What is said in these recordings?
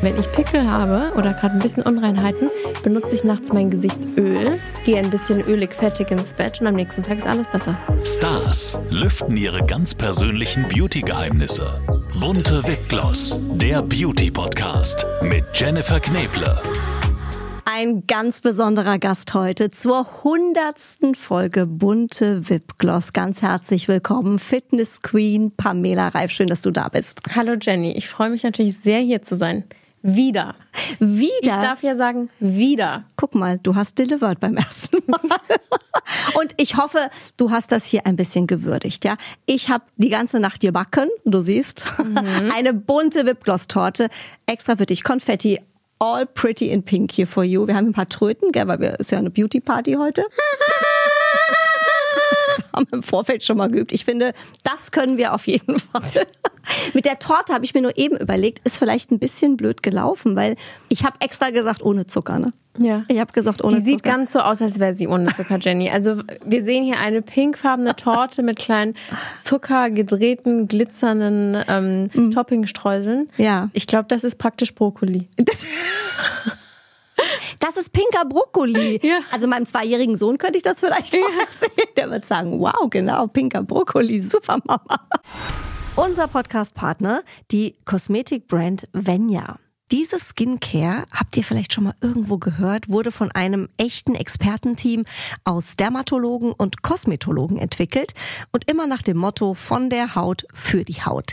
Wenn ich Pickel habe oder gerade ein bisschen Unreinheiten, benutze ich nachts mein Gesichtsöl, gehe ein bisschen ölig fettig ins Bett und am nächsten Tag ist alles besser. Stars lüften ihre ganz persönlichen Beauty-Geheimnisse. Bunte Wipgloss, der Beauty-Podcast mit Jennifer Kneble. Ein ganz besonderer Gast heute zur hundertsten Folge Bunte Wipgloss. Ganz herzlich willkommen, Fitness Queen Pamela Reif. Schön, dass du da bist. Hallo Jenny, ich freue mich natürlich sehr hier zu sein. Wieder. Wieder? Ich darf ja sagen, wieder. Guck mal, du hast delivered beim ersten Mal. Und ich hoffe, du hast das hier ein bisschen gewürdigt, ja? Ich habe die ganze Nacht gebacken, du siehst. Mhm. Eine bunte Wipgloss-Torte, extra für dich, Konfetti, all pretty in pink here for you. Wir haben ein paar Tröten, gell, weil wir ist ja eine Beauty Party heute. haben im Vorfeld schon mal geübt. Ich finde, das können wir auf jeden Fall. Mit der Torte habe ich mir nur eben überlegt, ist vielleicht ein bisschen blöd gelaufen, weil ich habe extra gesagt ohne Zucker, ne? Ja. Ich habe gesagt ohne Die Zucker. sieht ganz so aus, als wäre sie ohne Zucker, Jenny. Also wir sehen hier eine pinkfarbene Torte mit kleinen zuckergedrehten, glitzernden ähm, mm. Toppingstreuseln. Ja. Ich glaube, das ist praktisch Brokkoli. Das Das ist pinker Brokkoli. Ja. Also meinem zweijährigen Sohn könnte ich das vielleicht ja. erzählen. Der wird sagen, wow, genau, pinker Brokkoli, super Mama. Unser Podcast-Partner, die Kosmetikbrand Venya. Diese Skincare, habt ihr vielleicht schon mal irgendwo gehört, wurde von einem echten Expertenteam aus Dermatologen und Kosmetologen entwickelt und immer nach dem Motto von der Haut für die Haut.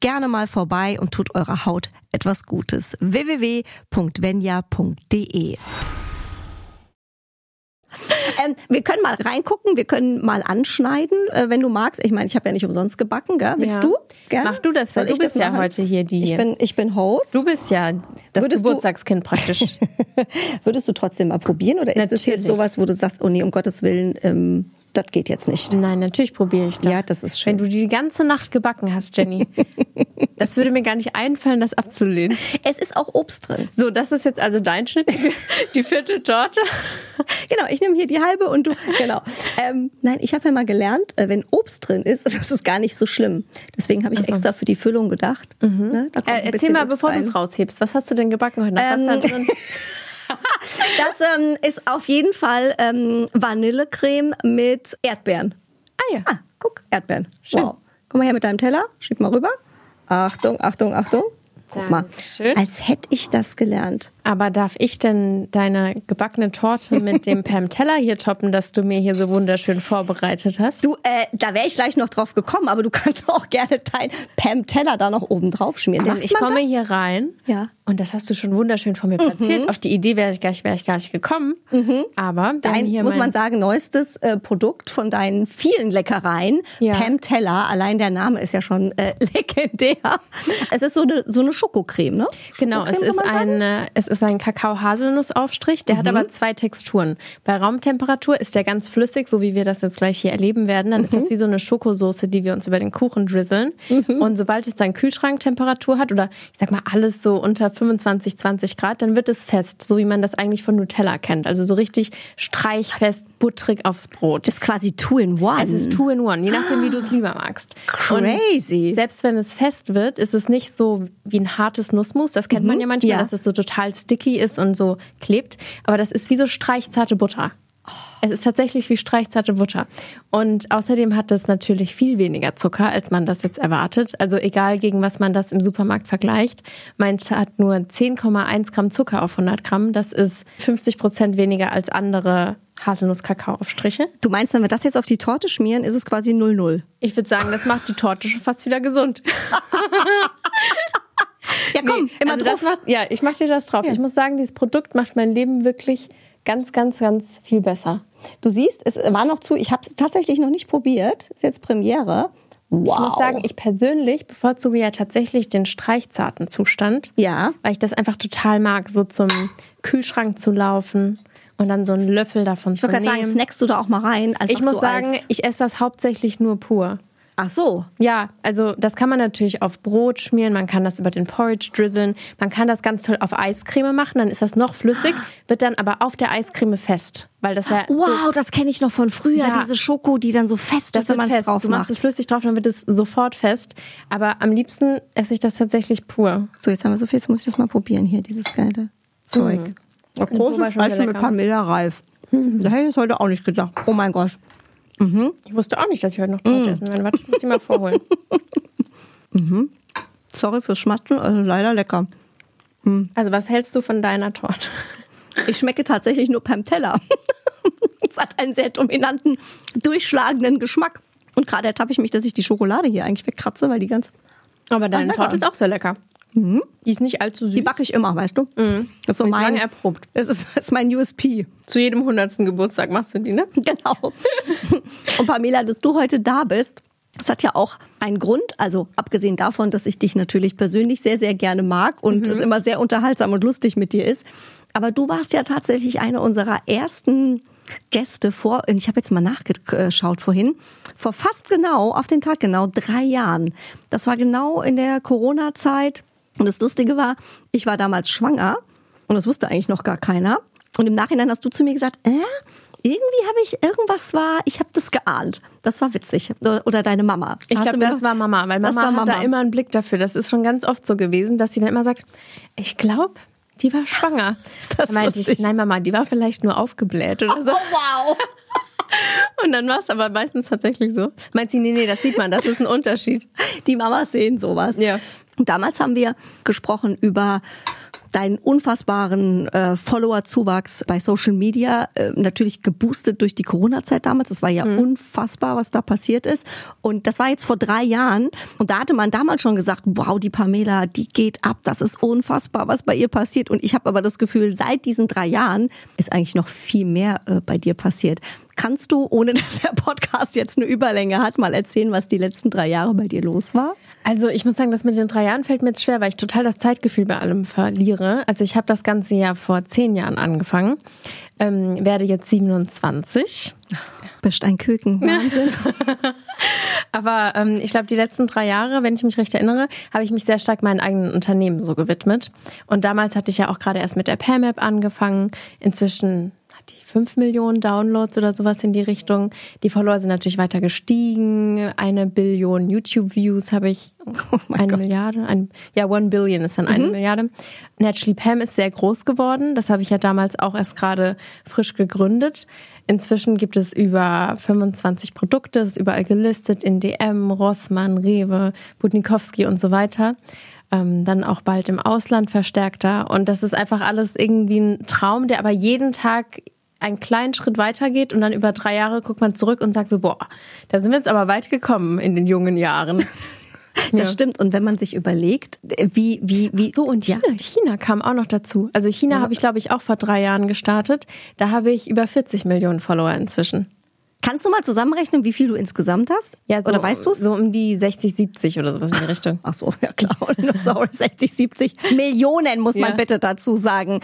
gerne mal vorbei und tut eurer Haut etwas Gutes. www.venya.de ähm, wir können mal reingucken, wir können mal anschneiden, äh, wenn du magst. Ich meine, ich habe ja nicht umsonst gebacken, gell? Willst Ja. du? Gerne? Mach du das, weil Soll du ich bist ja machen? heute hier die- Ich bin, ich bin Host. Du bist ja das Würdest du- Geburtstagskind praktisch. Würdest du trotzdem mal probieren oder ist das jetzt Natürlich. sowas, wo du sagst, oh nee, um Gottes Willen, ähm, das geht jetzt nicht? Nein, natürlich probiere ich das. Ja, das ist schön. Wenn du die ganze Nacht gebacken hast, Jenny, das würde mir gar nicht einfallen, das abzulehnen. Es ist auch Obst drin. So, das ist jetzt also dein Schnitt, die, vierte Torte. Genau, ich nehme hier die halbe und du, genau. Ähm, nein, ich habe ja mal gelernt, äh, wenn Obst drin ist, das ist gar nicht so schlimm. Deswegen habe ich extra für die Füllung gedacht. Ne? Da kommt ein Äh, erzähl mal, Obst bevor du es raushebst, was hast du denn gebacken heute Nacht? Was Ähm, da drin? Das ähm, ist auf jeden Fall ähm, Vanillecreme mit Erdbeeren. Ah ja. Ah, guck, Erdbeeren. Wow. Komm mal her mit deinem Teller, schieb mal rüber. Achtung, Achtung, Achtung. Guck mal, Dankeschön. als hätte ich das gelernt. Aber darf ich denn deine gebackene Torte mit dem Pam Teller hier toppen, das du mir hier so wunderschön vorbereitet hast? Du, äh, da wäre ich gleich noch drauf gekommen, aber du kannst auch gerne dein Pam Teller da noch oben drauf schmieren. Denn ich komme das? hier rein Ja. Mhm. und das hast du schon wunderschön von mir platziert. Auf die Idee wäre ich, gar nicht- wäre ich gar nicht gekommen. Aber wir haben Dein, hier muss man sagen, neuestes äh, Produkt von deinen vielen Leckereien. Ja. Pam Teller, allein der Name ist ja schon äh, legendär. Es ist so eine, so eine Schokocreme, ne? Genau, es Schokocreme, ist kann man sagen? ein, äh, es ist ein Kakao-Haselnussaufstrich, der Mhm. hat aber zwei Texturen. Bei Raumtemperatur ist der ganz flüssig, so wie wir das jetzt gleich hier erleben werden. Dann ist Mhm. das wie so eine Schokosoße, die wir uns über den Kuchen drizzeln. Und sobald es dann Kühlschranktemperatur hat oder ich sag mal alles so unter 25, 20 Grad, dann wird es fest, so wie man das eigentlich von Nutella kennt. Also so richtig streichfest, butterig aufs Brot. Das ist quasi two in one. Es ist two in one, je nachdem, wie du es lieber magst. Crazy. Und selbst wenn es fest wird, ist es nicht so wie ein hartes Nussmus. Das kennt man ja manchmal, ja. dass es so total sticky ist und so klebt. Aber das ist wie so streichzarte Butter. Es ist tatsächlich wie streichzarte Butter. Und außerdem hat das natürlich viel weniger Zucker, als man das jetzt erwartet. Also egal, gegen was man das im Supermarkt vergleicht. Meins hat nur 10,1 Gramm Zucker auf 100 Gramm. Das ist 50 Prozent weniger als andere Haselnuss-Kakao-Aufstriche. Du meinst, wenn wir das jetzt auf die Torte schmieren, ist es quasi 0-0. Ich würde sagen, das macht die Torte schon fast wieder gesund. Ja, komm, immer also drauf. macht, ja, ich mache dir das drauf. Ich muss sagen, dieses Produkt macht mein Leben wirklich ganz, ganz, ganz viel besser. Du siehst, es war noch zu, ich habe es tatsächlich noch nicht probiert, ist jetzt Premiere. Wow. Ich muss sagen, ich persönlich bevorzuge ja tatsächlich den streichzarten Zustand. Ja. Weil ich das einfach total mag, so zum Kühlschrank zu laufen und dann so einen Löffel davon Ich zu wollte gerade nehmen. sagen, snackst du da auch mal rein? Ich muss so sagen, ich esse das hauptsächlich nur pur. Ach so. Ja, also das kann man natürlich auf Brot schmieren, man kann das über den Porridge drizzeln, man kann das ganz toll auf Eiscreme machen, dann ist das noch flüssig, wird dann aber auf der Eiscreme fest, weil das ja so, Wow, das kenne ich noch von früher. Ja. Diese Schoko, die dann so fest das ist, wenn wird man es drauf du machst macht. es flüssig drauf, dann wird es sofort fest. Aber am liebsten esse ich das tatsächlich pur. So, jetzt haben wir so viel, jetzt muss ich das mal probieren hier, dieses geile Zeug. Mhm. Große sehr mit. Pamela Reif. Da hätte ich es heute auch nicht gedacht. Oh mein Gott. Ich wusste auch nicht, dass ich heute noch Torte essen werde. Warte, ich muss die mal vorholen. Sorry fürs Schmatzen, also leider lecker. Also was hältst du von deiner Torte? Ich schmecke tatsächlich nur beim Teller. es hat einen sehr dominanten, durchschlagenden Geschmack. Und gerade ertappe ich mich, dass ich die Schokolade hier eigentlich wegkratze, weil die ganz. Aber deine. Torte ist auch sehr lecker. Die ist nicht allzu süß. Die backe ich immer, weißt du? Das ist so mein, lange erprobt. das ist, das ist mein USP. Zu jedem hundertsten Geburtstag machst du die, ne? Genau. Und Pamela, dass du heute da bist, das hat ja auch einen Grund. Also abgesehen davon, dass ich dich natürlich persönlich sehr, sehr gerne mag und es immer sehr unterhaltsam und lustig mit dir ist. Aber du warst ja tatsächlich eine unserer ersten Gäste vor, ich habe jetzt mal nachgeschaut vorhin, vor fast genau, auf den Tag genau, drei Jahren. Das war genau in der Corona-Zeit. Und das Lustige war, ich war damals schwanger und das wusste eigentlich noch gar keiner. Und im Nachhinein hast du zu mir gesagt, äh, irgendwie habe ich, irgendwas war, ich habe das geahnt. Das war witzig. Oder, deine Mama. Ich glaube, das war Mama, weil Mama war hat da immer einen Blick dafür. Das ist schon ganz oft so gewesen, dass sie dann immer sagt, ich glaube, die war schwanger. Das da meinte ich, nein Mama, die war vielleicht nur aufgebläht oder so. Oh, wow. Und dann war es aber meistens tatsächlich so. Meint sie, nee, nee, das sieht man, das ist ein Unterschied. Die Mamas sehen sowas. Ja. Und damals haben wir gesprochen über deinen unfassbaren äh, Follower-Zuwachs bei Social Media, äh, natürlich geboostet durch die Corona-Zeit damals. Das war ja unfassbar, was da passiert ist. Und das war jetzt vor drei Jahren. Und da hatte man damals schon gesagt, wow, die Pamela, die geht ab. Das ist unfassbar, was bei ihr passiert. Und ich habe aber das Gefühl, seit diesen drei Jahren ist eigentlich noch viel mehr äh, bei dir passiert. Kannst du, ohne dass der Podcast jetzt eine Überlänge hat, mal erzählen, was die letzten drei Jahre bei dir los war? Also ich muss sagen, das mit den drei Jahren fällt mir jetzt schwer, weil ich total das Zeitgefühl bei allem verliere. Also ich habe das Ganze ja vor zehn Jahren angefangen, ähm, werde jetzt 27. Bist ein Küken. Wahnsinn. Aber ähm, ich glaube, die letzten drei Jahre, wenn ich mich recht erinnere, habe ich mich sehr stark meinen eigenen Unternehmen so gewidmet. Und damals hatte ich ja auch gerade erst mit der PAM-App angefangen. Inzwischen die fünf Millionen Downloads oder sowas in die Richtung. Die Follower sind natürlich weiter gestiegen. Eine Billion YouTube-Views habe ich. mein eine Gott. Milliarde? Ein, ja, One Billion ist dann eine Milliarde. Naturally Pam ist sehr groß geworden. Das habe ich ja damals auch erst gerade frisch gegründet. Inzwischen gibt es über 25 Produkte, es ist überall gelistet in DM, Rossmann, Rewe, Budnikowski und so weiter. Ähm, dann auch bald im Ausland verstärkter. Und das ist einfach alles irgendwie ein Traum, der aber jeden Tag einen kleinen Schritt weitergeht und dann über drei Jahre guckt man zurück und sagt so, boah, da sind wir jetzt aber weit gekommen in den jungen Jahren. Das Ja. stimmt. Und wenn man sich überlegt, wie, wie, wie. So, und China, China kam auch noch dazu. Also China habe ich, glaube ich, auch vor drei Jahren gestartet. Da habe ich über 40 Millionen Follower inzwischen. Kannst du mal zusammenrechnen, wie viel du insgesamt hast? Ja, so, Oder weißt du? So um die 60, 70 oder sowas in die Richtung. Ach so, ja klar. Sorry, 60, 70 Millionen muss man Ja. bitte dazu sagen.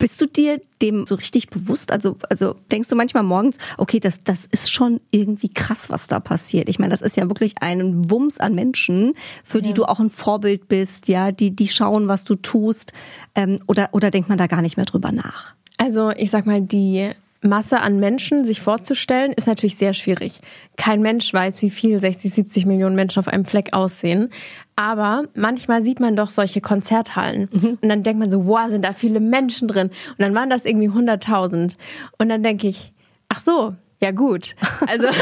Bist du dir dem so richtig bewusst? Also, also denkst du manchmal morgens, okay, das, das ist schon irgendwie krass, was da passiert. Ich meine, das ist ja wirklich ein Wumms an Menschen, für die du auch ein Vorbild bist, ja, die, die schauen, was du tust. Ähm, oder, oder denkt man da gar nicht mehr drüber nach? Also ich sag mal, die Masse an Menschen sich vorzustellen, ist natürlich sehr schwierig. Kein Mensch weiß, wie viel 60, 70 Millionen Menschen auf einem Fleck aussehen. Aber manchmal sieht man doch solche Konzerthallen. Und dann denkt man so, wow, sind da viele Menschen drin. Und dann waren das irgendwie 100.000. Und dann denke ich, ach so, ja gut. Also...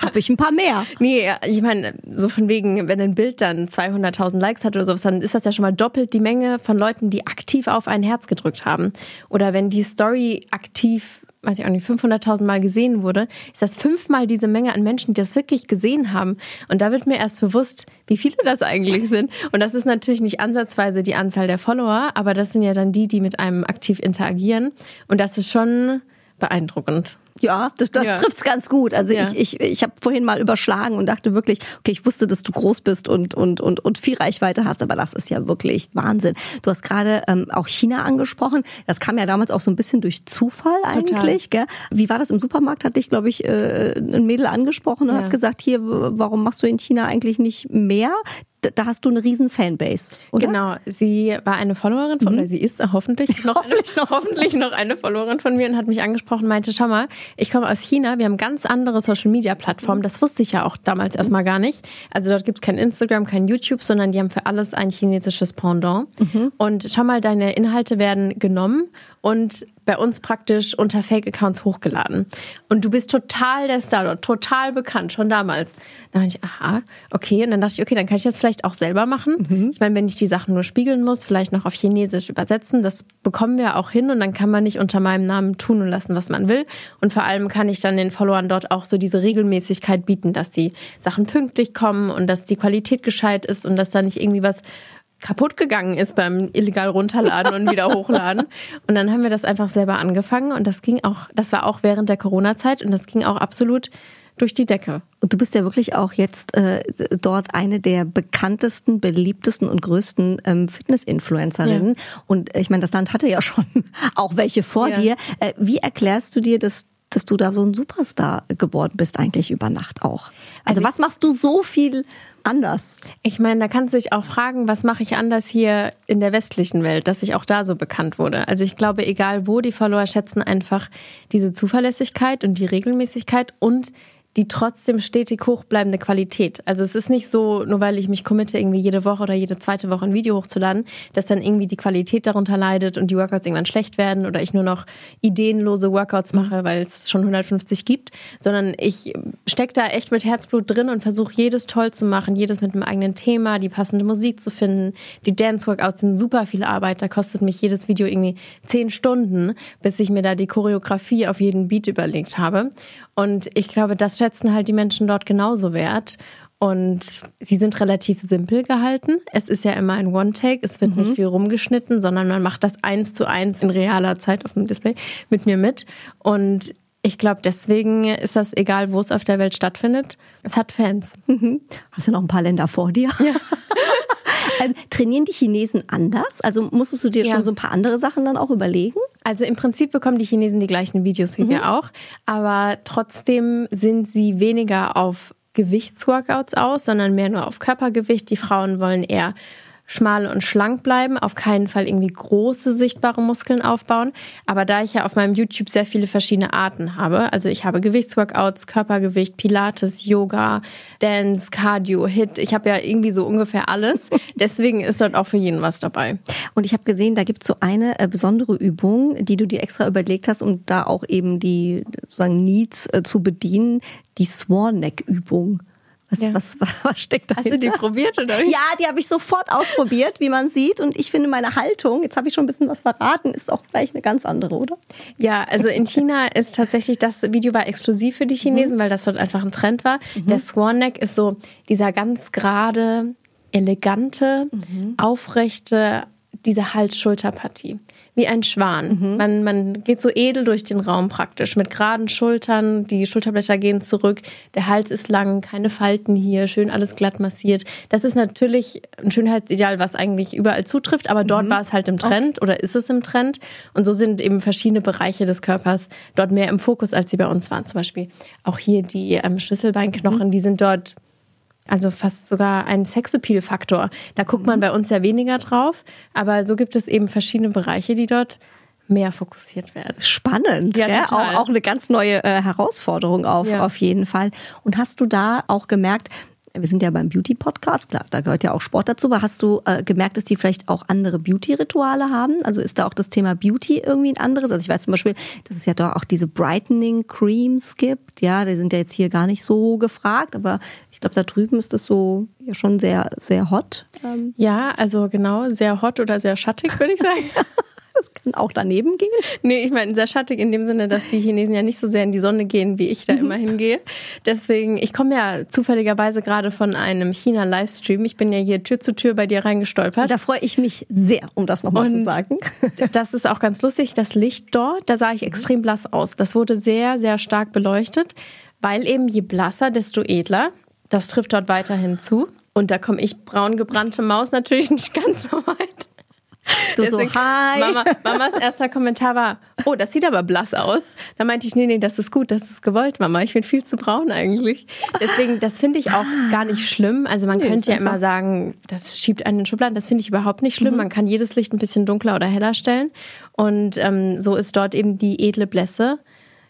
Habe ich ein paar mehr. Nee, ich meine, so von wegen, wenn ein Bild dann 200.000 Likes hat oder sowas, dann ist das ja schon mal doppelt die Menge von Leuten, die aktiv auf ein Herz gedrückt haben. Oder wenn die Story aktiv, weiß ich auch nicht, 500.000 Mal gesehen wurde, ist das fünfmal diese Menge an Menschen, die das wirklich gesehen haben. Und da wird mir erst bewusst, wie viele das eigentlich sind. Und das ist natürlich nicht ansatzweise die Anzahl der Follower, aber das sind ja dann die, die mit einem aktiv interagieren. Und das ist schon beeindruckend. Ja, das, das Ja. trifft's ganz gut. Also Ja. ich, ich, ich habe vorhin mal überschlagen und dachte wirklich, okay, ich wusste, dass du groß bist und, und, und, und viel Reichweite hast, aber das ist ja wirklich Wahnsinn. Du hast gerade ähm, auch China angesprochen. Das kam ja damals auch so ein bisschen durch Zufall eigentlich. Gell? Wie war das im Supermarkt? Hat dich, glaube ich, äh, ein Mädel angesprochen und Ja. hat gesagt, hier, warum machst du in China eigentlich nicht mehr? Da, hast du eine riesen Fanbase, oder? Mhm. Genau, sie war eine Followerin von, oder sie ist hoffentlich noch, hoffentlich, noch, hoffentlich noch eine Followerin von mir und hat mich angesprochen und meinte, schau mal, ich komme aus China, wir haben ganz andere Social Media Plattformen, das wusste ich ja auch damals erstmal gar nicht. Also dort gibt's kein Instagram, kein YouTube, sondern die haben für alles ein chinesisches Pendant. Und schau mal, deine Inhalte werden genommen und bei uns praktisch unter Fake-Accounts hochgeladen. Und du bist total der Star dort, total bekannt, schon damals. Da dachte ich, aha, okay. Und dann dachte ich, okay, dann kann ich das vielleicht auch selber machen. Ich meine, wenn ich die Sachen nur spiegeln muss, vielleicht noch auf Chinesisch übersetzen, das bekommen wir auch hin und dann kann man nicht unter meinem Namen tun und lassen, was man will. Und vor allem kann ich dann den Followern dort auch so diese Regelmäßigkeit bieten, dass die Sachen pünktlich kommen und dass die Qualität gescheit ist und dass da nicht irgendwie was kaputt gegangen ist beim illegal runterladen und wieder hochladen. Und dann haben wir das einfach selber angefangen und das ging auch, das war auch während der Corona-Zeit und das ging auch absolut durch die Decke. Und du bist ja wirklich auch jetzt äh, dort eine der bekanntesten, beliebtesten und größten ähm, Fitness-Influencerinnen. Und äh, ich meine, das Land hatte ja schon auch welche vor Ja. dir. Äh, wie erklärst du dir, dass dass du da so ein Superstar geworden bist, eigentlich über Nacht auch? Also, Also was machst du so viel anders? Ich meine, da kannst du dich auch fragen, was mache ich anders hier in der westlichen Welt, dass ich auch da so bekannt wurde. Also ich glaube, egal wo, die Follower schätzen einfach diese Zuverlässigkeit und die Regelmäßigkeit und die trotzdem stetig hochbleibende Qualität. Also es ist nicht so, nur weil ich mich committe, irgendwie jede Woche oder jede zweite Woche ein Video hochzuladen, dass dann irgendwie die Qualität darunter leidet und die Workouts irgendwann schlecht werden oder ich nur noch ideenlose Workouts mache, weil es schon 150 gibt, sondern ich stecke da echt mit Herzblut drin und versuche jedes toll zu machen, jedes mit einem eigenen Thema, die passende Musik zu finden. Die Dance-Workouts sind super viel Arbeit, da kostet mich jedes Video irgendwie zehn Stunden, bis ich mir da die Choreografie auf jeden Beat überlegt habe. Und ich glaube, das schätzen halt die Menschen dort genauso wert. Und sie sind relativ simpel gehalten. Es ist ja immer ein One-Take. Es wird nicht viel rumgeschnitten, sondern man macht das eins zu eins in realer Zeit auf dem Display mit mir mit. Und ich glaube, deswegen ist das egal, wo es auf der Welt stattfindet. Es hat Fans. Hast du noch ein paar Länder vor dir? Ja. ähm, trainieren die Chinesen anders? Also musstest du dir Ja. schon so ein paar andere Sachen dann auch überlegen? Also im Prinzip bekommen die Chinesen die gleichen Videos wie wir auch, aber trotzdem sind sie weniger auf Gewichtsworkouts aus, sondern mehr nur auf Körpergewicht. Die Frauen wollen eher schmal und schlank bleiben, auf keinen Fall irgendwie große sichtbare Muskeln aufbauen. Aber da ich ja auf meinem YouTube sehr viele verschiedene Arten habe, also ich habe Gewichtsworkouts, Körpergewicht, Pilates, Yoga, Dance, Cardio, Hit, ich habe ja irgendwie so ungefähr alles. Deswegen ist dort auch für jeden was dabei. Und ich habe gesehen, da gibt's so eine äh, besondere Übung, die du dir extra überlegt hast, um da auch eben die sozusagen Needs äh, zu bedienen, die Swan Neck Übung. Was, Ja. was, was, was steckt da Hast du die probiert oder? Ja, die habe ich sofort ausprobiert, wie man sieht. Und ich finde, meine Haltung, jetzt habe ich schon ein bisschen was verraten, ist auch gleich eine ganz andere, oder? Ja, also in China ist tatsächlich, das Video war exklusiv für die Chinesen, weil das dort einfach ein Trend war. Der Swan Neck ist so dieser ganz gerade, elegante, aufrechte, diese Hals-Schulter-Partie. Wie ein Schwan. Man, man geht so edel durch den Raum praktisch, mit geraden Schultern, die Schulterblätter gehen zurück, der Hals ist lang, keine Falten hier, schön alles glatt massiert. Das ist natürlich ein Schönheitsideal, was eigentlich überall zutrifft, aber dort war es halt im Trend oder ist es im Trend. Und so sind eben verschiedene Bereiche des Körpers dort mehr im Fokus, als sie bei uns waren. Zum Beispiel auch hier die ähm, Schlüsselbeinknochen, die sind dort also fast sogar ein Sexappeal-Faktor. Da guckt man bei uns ja weniger drauf, aber so gibt es eben verschiedene Bereiche, die dort mehr fokussiert werden. Spannend, Ja. Auch, auch eine ganz neue äh, Herausforderung auf, Ja. auf jeden Fall. Und hast du da auch gemerkt, wir sind ja beim Beauty-Podcast, klar, da gehört ja auch Sport dazu, aber hast du äh, gemerkt, dass die vielleicht auch andere Beauty-Rituale haben? Also ist da auch das Thema Beauty irgendwie ein anderes? Also ich weiß zum Beispiel, dass es ja doch auch diese Brightening Creams gibt, ja, die sind ja jetzt hier gar nicht so gefragt, aber ich glaube, da drüben ist das so ja schon sehr, sehr hot. Ähm, Ja, also genau, sehr hot oder sehr schattig, würde ich sagen. dann auch daneben gehen? Nee, ich meine, sehr schattig in dem Sinne, dass die Chinesen ja nicht so sehr in die Sonne gehen, wie ich da immer hingehe. Deswegen, ich komme ja zufälligerweise gerade von einem China-Livestream. Ich bin ja hier Tür zu Tür bei dir reingestolpert. Da freue ich mich sehr, um das nochmal zu sagen. Das ist auch ganz lustig. Das Licht dort, da sah ich extrem blass aus. Das wurde sehr, sehr stark beleuchtet, weil eben je blasser, desto edler. Das trifft dort weiterhin zu. Und da komme ich braun gebrannte Maus natürlich nicht ganz so weit. Du Deswegen, so, hi. Mama, Mamas erster Kommentar war, oh, das sieht aber blass aus. Da meinte ich, nee, nee, das ist gut, das ist gewollt, Mama. Ich bin viel zu braun eigentlich. Deswegen, das finde ich auch gar nicht schlimm. Also man nee, könnte ja immer sagen, das schiebt einen in den Schubladen. Das finde ich überhaupt nicht schlimm. Mhm. Man kann jedes Licht ein bisschen dunkler oder heller stellen. Und ähm, so ist dort eben die edle Blässe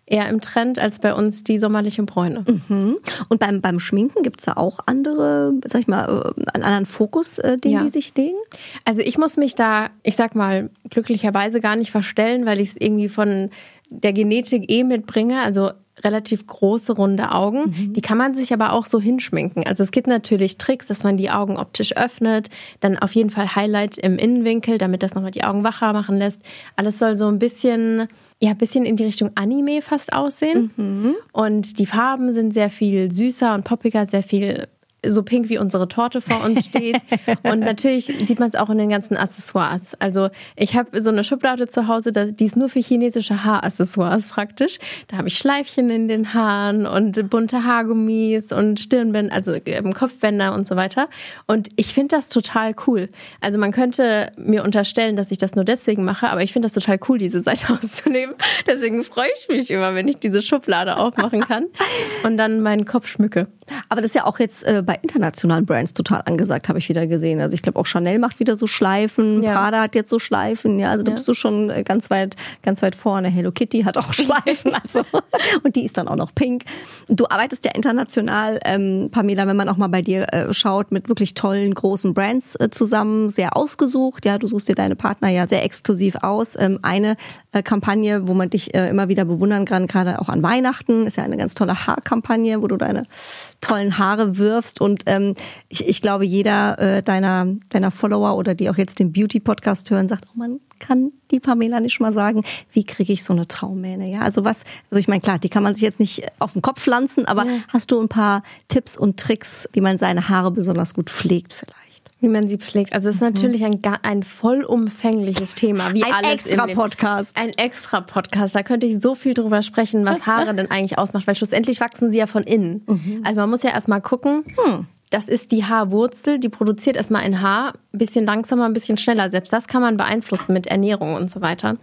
eher im Trend als bei uns die sommerlichen Bräune. Mhm. Und beim, beim Schminken gibt es da auch andere, sag ich mal, äh, einen anderen Fokus, äh, den ja. die sich legen? Also ich muss mich da, ich sag mal, glücklicherweise gar nicht verstellen, weil ich es irgendwie von der Genetik eh mitbringe. Also relativ große, runde Augen. Mhm. Die kann man sich aber auch so hinschminken. Also es gibt natürlich Tricks, dass man die Augen optisch öffnet, dann auf jeden Fall Highlight im Innenwinkel, damit das nochmal die Augen wacher machen lässt. Alles soll so ein bisschen, ja, ein bisschen in die Richtung Anime fast aussehen. Mhm. Und die Farben sind sehr viel süßer und poppiger, sehr viel so pink wie unsere Torte vor uns steht. und natürlich sieht man es auch in den ganzen Accessoires. Also ich habe so eine Schublade zu Hause, die ist nur für chinesische Haaraccessoires praktisch. Da habe ich Schleifchen in den Haaren und bunte Haargummis und Stirnbänder, also ähm, Kopfbänder und so weiter. Und ich finde das total cool. Also man könnte mir unterstellen, dass ich das nur deswegen mache, aber ich finde das total cool, diese Seite auszunehmen. Deswegen freue ich mich immer, wenn ich diese Schublade aufmachen kann und dann meinen Kopf schmücke. Aber das ist ja auch jetzt äh, bei internationalen Brands total angesagt, habe ich wieder gesehen. Also ich glaube auch Chanel macht wieder so Schleifen, ja. Prada hat jetzt so Schleifen, ja, also da ja. bist du schon äh, ganz weit, ganz weit vorne. Hello Kitty hat auch Schleifen, also und die ist dann auch noch pink. Du arbeitest ja international, ähm, Pamela, wenn man auch mal bei dir äh, schaut, mit wirklich tollen großen Brands äh, zusammen, sehr ausgesucht. Ja, du suchst dir deine Partner ja sehr exklusiv aus. Ähm, eine äh, Kampagne, wo man dich äh, immer wieder bewundern kann, gerade auch an Weihnachten, ist ja eine ganz tolle Haarkampagne, wo du deine tollen Haare wirfst. Und ähm, ich, ich glaube, jeder äh, deiner, deiner Follower oder die auch jetzt den Beauty-Podcast hören, sagt, oh man kann die Pamela nicht mal sagen, wie kriege ich so eine Traummähne? Ja, also was, also ich meine, klar, die kann man sich jetzt nicht auf den Kopf pflanzen, aber ja. hast du ein paar Tipps und Tricks, wie man seine Haare besonders gut pflegt vielleicht? Wie man sie pflegt. Also es ist mhm. natürlich ein, ein vollumfängliches Thema. Wie ein alles extra Podcast. Ein extra Podcast. Da könnte ich so viel drüber sprechen, was Haare denn eigentlich ausmacht, weil schlussendlich wachsen sie ja von innen. Mhm. Also man muss ja erstmal gucken, hm. das ist die Haarwurzel, die produziert erstmal ein Haar, ein bisschen langsamer, ein bisschen schneller. Selbst das kann man beeinflussen mit Ernährung und so weiter.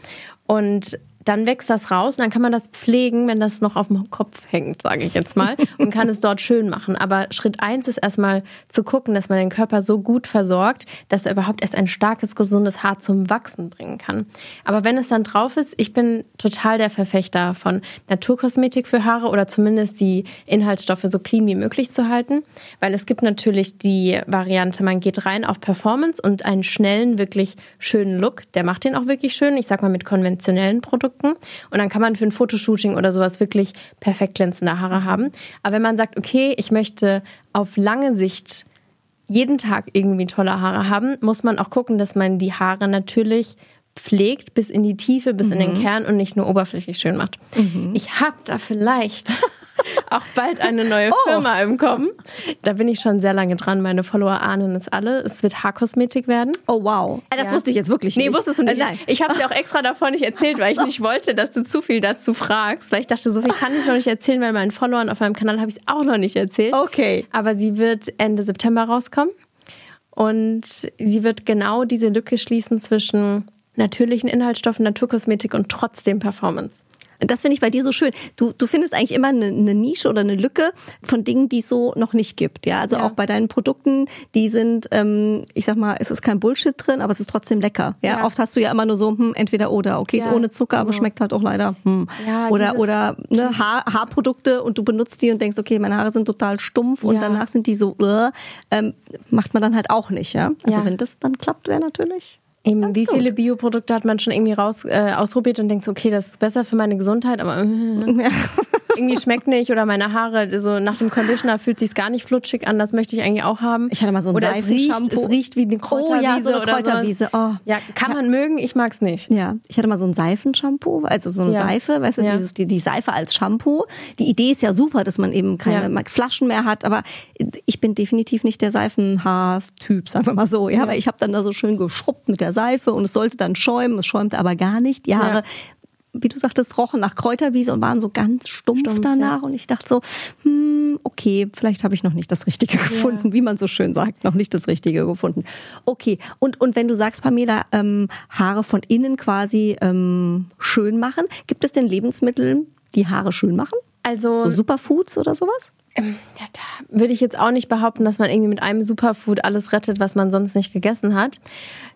Und dann wächst das raus und dann kann man das pflegen, wenn das noch auf dem Kopf hängt, sage ich jetzt mal, und kann es dort schön machen. Aber Schritt eins ist erstmal zu gucken, dass man den Körper so gut versorgt, dass er überhaupt erst ein starkes, gesundes Haar zum Wachsen bringen kann. Aber wenn es dann drauf ist, ich bin total der Verfechter von Naturkosmetik für Haare oder zumindest die Inhaltsstoffe so clean wie möglich zu halten, weil es gibt natürlich die Variante, man geht rein auf Performance und einen schnellen, wirklich schönen Look. Der macht den auch wirklich schön. Ich sag mal mit konventionellen Produkten Produkten. Und dann kann man für ein Fotoshooting oder sowas wirklich perfekt glänzende Haare haben. Aber wenn man sagt, okay, ich möchte auf lange Sicht jeden Tag irgendwie tolle Haare haben, muss man auch gucken, dass man die Haare natürlich pflegt bis in die Tiefe, bis mhm. in den mhm. Kern und nicht nur oberflächlich schön macht. Mhm. Ich habe da vielleicht auch bald eine neue oh. Firma im Kommen. Da bin ich schon sehr lange dran. Meine Follower ahnen es alle. Es wird Haarkosmetik werden. Oh wow. Das ja. wusste ich jetzt wirklich nicht. Nee, wusstest du nicht. Äh, nein. Ich habe dir auch extra davon nicht erzählt, weil ich nicht wollte, dass du zu viel dazu fragst. Weil ich dachte, so viel kann ich noch nicht erzählen, weil meinen Followern auf meinem Kanal habe ich es auch noch nicht erzählt. Okay. Aber sie wird Ende September rauskommen. Und sie wird genau diese Lücke schließen zwischen natürlichen Inhaltsstoffen, Naturkosmetik und trotzdem Performance. Das finde ich bei dir so schön. Du, du findest eigentlich immer eine, eine Nische oder eine Lücke von Dingen, die es so noch nicht gibt. Ja, also ja. auch bei deinen Produkten, die sind, ähm, ich sag mal, es ist kein Bullshit drin, aber es ist trotzdem lecker. Ja, ja. oft hast du ja immer nur so, hm, entweder oder. Okay, ja. ist ohne Zucker, aber genau. schmeckt halt auch leider. Hm. Ja, oder oder ne, Haar, Haarprodukte und du benutzt die und denkst, okay, meine Haare sind total stumpf und danach sind die so, uh, ähm, macht man dann halt auch nicht. Ja, also wenn das dann klappt, wäre natürlich Eben, Ganz wie gut. viele Bioprodukte hat man schon irgendwie raus äh, ausprobiert und denkt, so, okay, das ist besser für meine Gesundheit, aber äh. Ja. irgendwie schmeckt nicht oder meine Haare, so nach dem Conditioner fühlt sich gar nicht flutschig an, das möchte ich eigentlich auch haben. Ich hatte mal so ein oder es riecht, Seifenshampoo. es riecht wie eine Kräuterwiese Oh ja, so eine. Kräuterwiese. Oh. Ja, kann man mögen, ich mag's nicht. Ja, ich hatte mal so ein Seifenshampoo, also so eine Ja. Seife, weißt du, Ja. dieses, die, die Seife als Shampoo. Die Idee ist ja super, dass man eben keine Ja. Flaschen mehr hat, aber ich bin definitiv nicht der Seifenhaar-Typ, sagen wir mal so. Ja, weil ich habe dann da so schön geschrubbt mit der Seife und es sollte dann schäumen, es schäumte aber gar nicht. Die Haare, Ja. Wie du sagtest, rochen nach Kräuterwiese und waren so ganz stumpf, Stumpf, danach. Und ich dachte so, hm, okay, vielleicht habe ich noch nicht das Richtige gefunden, wie man so schön sagt, noch nicht das Richtige gefunden. Okay, und, und wenn du sagst, Pamela, ähm, Haare von innen quasi ähm, schön machen, gibt es denn Lebensmittel, die Haare schön machen? Also So Superfoods oder sowas? Ja, da würde ich jetzt auch nicht behaupten, dass man irgendwie mit einem Superfood alles rettet, was man sonst nicht gegessen hat.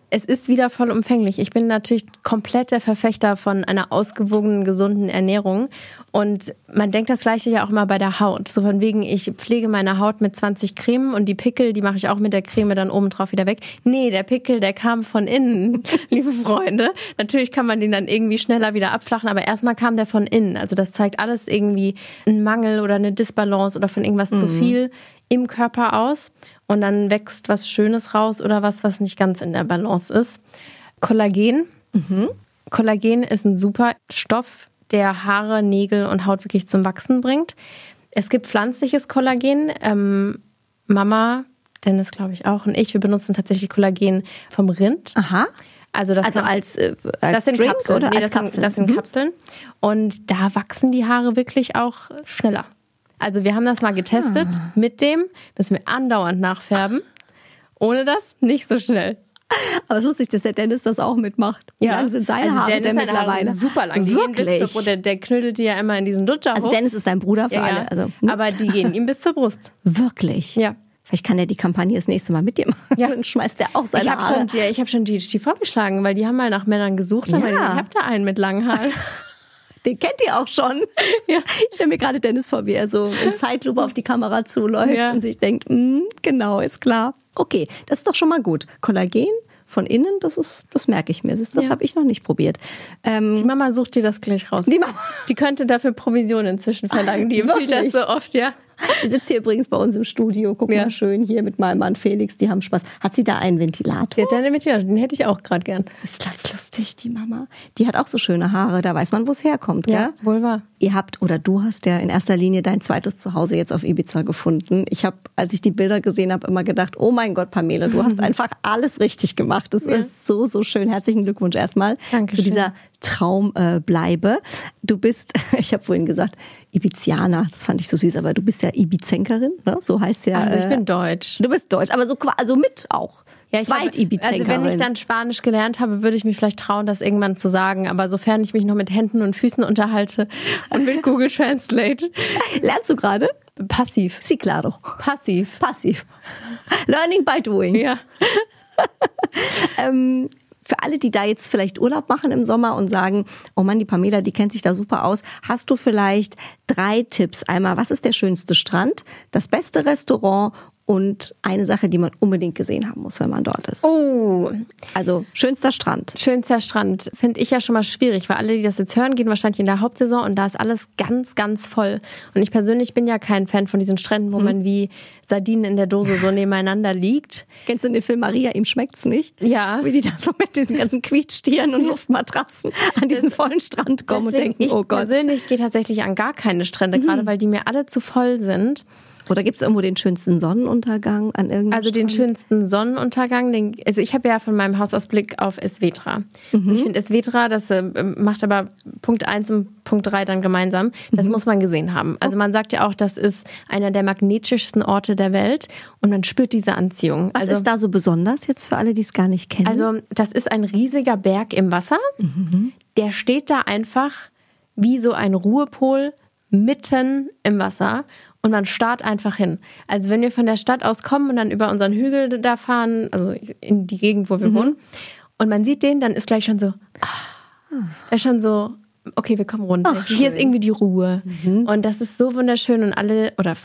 Es ist wieder vollumfänglich. Ich bin natürlich komplett der Verfechter von einer ausgewogenen, gesunden Ernährung. Und man denkt das Gleiche ja auch immer bei der Haut. So von wegen, ich pflege meine Haut mit 20 Cremen und die Pickel, die mache ich auch mit der Creme dann oben drauf wieder weg. Nee, der Pickel, der kam von innen, liebe Freunde. Natürlich kann man den dann irgendwie schneller wieder abflachen, aber erstmal kam der von innen. Also das zeigt alles irgendwie einen Mangel oder eine Disbalance oder von irgendwas zu viel im Körper aus. Und dann wächst was Schönes raus oder was, was nicht ganz in der Balance ist. Kollagen. Kollagen ist ein super Stoff, der Haare, Nägel und Haut wirklich zum Wachsen bringt. Es gibt pflanzliches Kollagen. Ähm, Mama, Dennis glaube ich auch und ich, wir benutzen tatsächlich Kollagen vom Rind. Aha. Also, das Also kann- als, äh, als das sind Drink Kapseln. oder nee, als das, Kapseln? Sind, das sind Mhm. Kapseln. Und da wachsen die Haare wirklich auch schneller. Also wir haben das mal getestet. Ah. Mit dem müssen wir andauernd nachfärben. Ohne das nicht so schnell. Aber es ist lustig, dass der Dennis das auch mitmacht. Wie lang sind seine also Haare Dennis, denn Haare mittlerweile? sind super lang. Die gehen bis Wirklich? zur, der, der knüttelt die ja immer in diesen Lutscher Also hoch. Dennis ist dein Bruder für ja, ja. alle. Also, hm? Aber die gehen ihm bis zur Brust. Wirklich? Ja. Vielleicht kann er die Kampagne das nächste Mal mit dir machen. Ja. Dann schmeißt er auch seine Ich habe Haare. schon, die- ich hab schon GHT vorgeschlagen, weil die haben mal nach Männern gesucht. Aber Ja. ich habe da einen mit langen Haaren. Den kennt ihr auch schon. Ja. Ich stelle mir gerade Dennis vor, wie er so in Zeitlupe auf die Kamera zuläuft Ja. und sich denkt, mm, genau, ist klar. Okay, das ist doch schon mal gut. Kollagen von innen, das ist, das merke ich mir. Das, das Ja. habe ich noch nicht probiert. Ähm, Die Mama sucht dir das gleich raus. Die Mama- Die könnte dafür Provision inzwischen verlangen. Die empfiehlt das so oft, ja. Die sitzt hier übrigens bei uns im Studio. Guck Ja. mal schön hier mit meinem Mann Felix. Die haben Spaß. Hat sie da einen Ventilator? Die hat Ventilator, den hätte ich auch gerade gern. Ist das lustig, die Mama? Die hat auch so schöne Haare. Da weiß man, wo es herkommt, gell? wohl wahr. Ihr habt oder du hast ja in erster Linie dein zweites Zuhause jetzt auf Ibiza gefunden. Ich habe, als ich die Bilder gesehen habe, immer gedacht, oh mein Gott, Pamela, du hast einfach alles richtig gemacht. Das ist so, so schön. Herzlichen Glückwunsch erstmal Dankeschön. zu dieser Traumbleibe. Du bist, ich habe vorhin gesagt, Ibizianer. Das fand ich so süß, aber du bist ja Ibizenkerin, ne? so heißt ja. Also ich äh, bin deutsch. Du bist deutsch, aber so also mit auch. Ja, ich habe- Zweit-Ibizenkerin. Also wenn ich dann Spanisch gelernt habe, würde ich mich vielleicht trauen, das irgendwann zu sagen. Aber sofern ich mich noch mit Händen und Füßen unterhalte und mit Google Translate, Lernst du gerade? passiv. Sí, claro. Passiv. Passiv. Learning by doing. Ja. Ähm, für alle, die da jetzt vielleicht Urlaub machen im Sommer und sagen, oh Mann, die Pamela, die kennt sich da super aus, hast du vielleicht drei Tipps? Einmal, was ist der schönste Strand, das beste Restaurant und eine Sache, die man unbedingt gesehen haben muss, wenn man dort ist. Oh, Also schönster Strand. schönster Strand finde ich ja schon mal schwierig, weil alle, die das jetzt hören, gehen wahrscheinlich in der Hauptsaison und da ist alles ganz, ganz voll. Und ich persönlich bin ja kein Fan von diesen Stränden, wo man wie Sardinen in der Dose so nebeneinander liegt. Kennst du den Film Maria, ihm schmeckt's nicht? Ja. Wie die da so mit diesen ganzen Quietschstieren und Luftmatratzen an diesen vollen Strand kommen und Deswegen, denken, ich oh Gott. persönlich gehe tatsächlich an gar keine Strände, gerade weil die mir alle zu voll sind. Oder gibt's irgendwo den schönsten Sonnenuntergang an irgendeinem Also den Strand? schönsten Sonnenuntergang, den, also ich habe ja von meinem Haus aus Blick auf Esvetra. Und ich finde Esvetra, das äh, macht aber Punkt 1 und Punkt 3 dann gemeinsam. Das muss man gesehen haben. Also man sagt ja auch, das ist einer der magnetischsten Orte der Welt und man spürt diese Anziehung. Was also, ist da so besonders jetzt für alle, die es gar nicht kennen? also das ist ein riesiger Berg im Wasser. Der steht da einfach wie so ein Ruhepol mitten im Wasser und man starrt einfach hin. Also wenn wir von der Stadt aus kommen und dann über unseren Hügel da fahren, also in die Gegend, wo wir wohnen, und man sieht den, dann ist gleich schon so, ah, ist schon so, okay, wir kommen runter. Ach, Hier ist irgendwie die Ruhe. Und das ist so wunderschön und alle, oder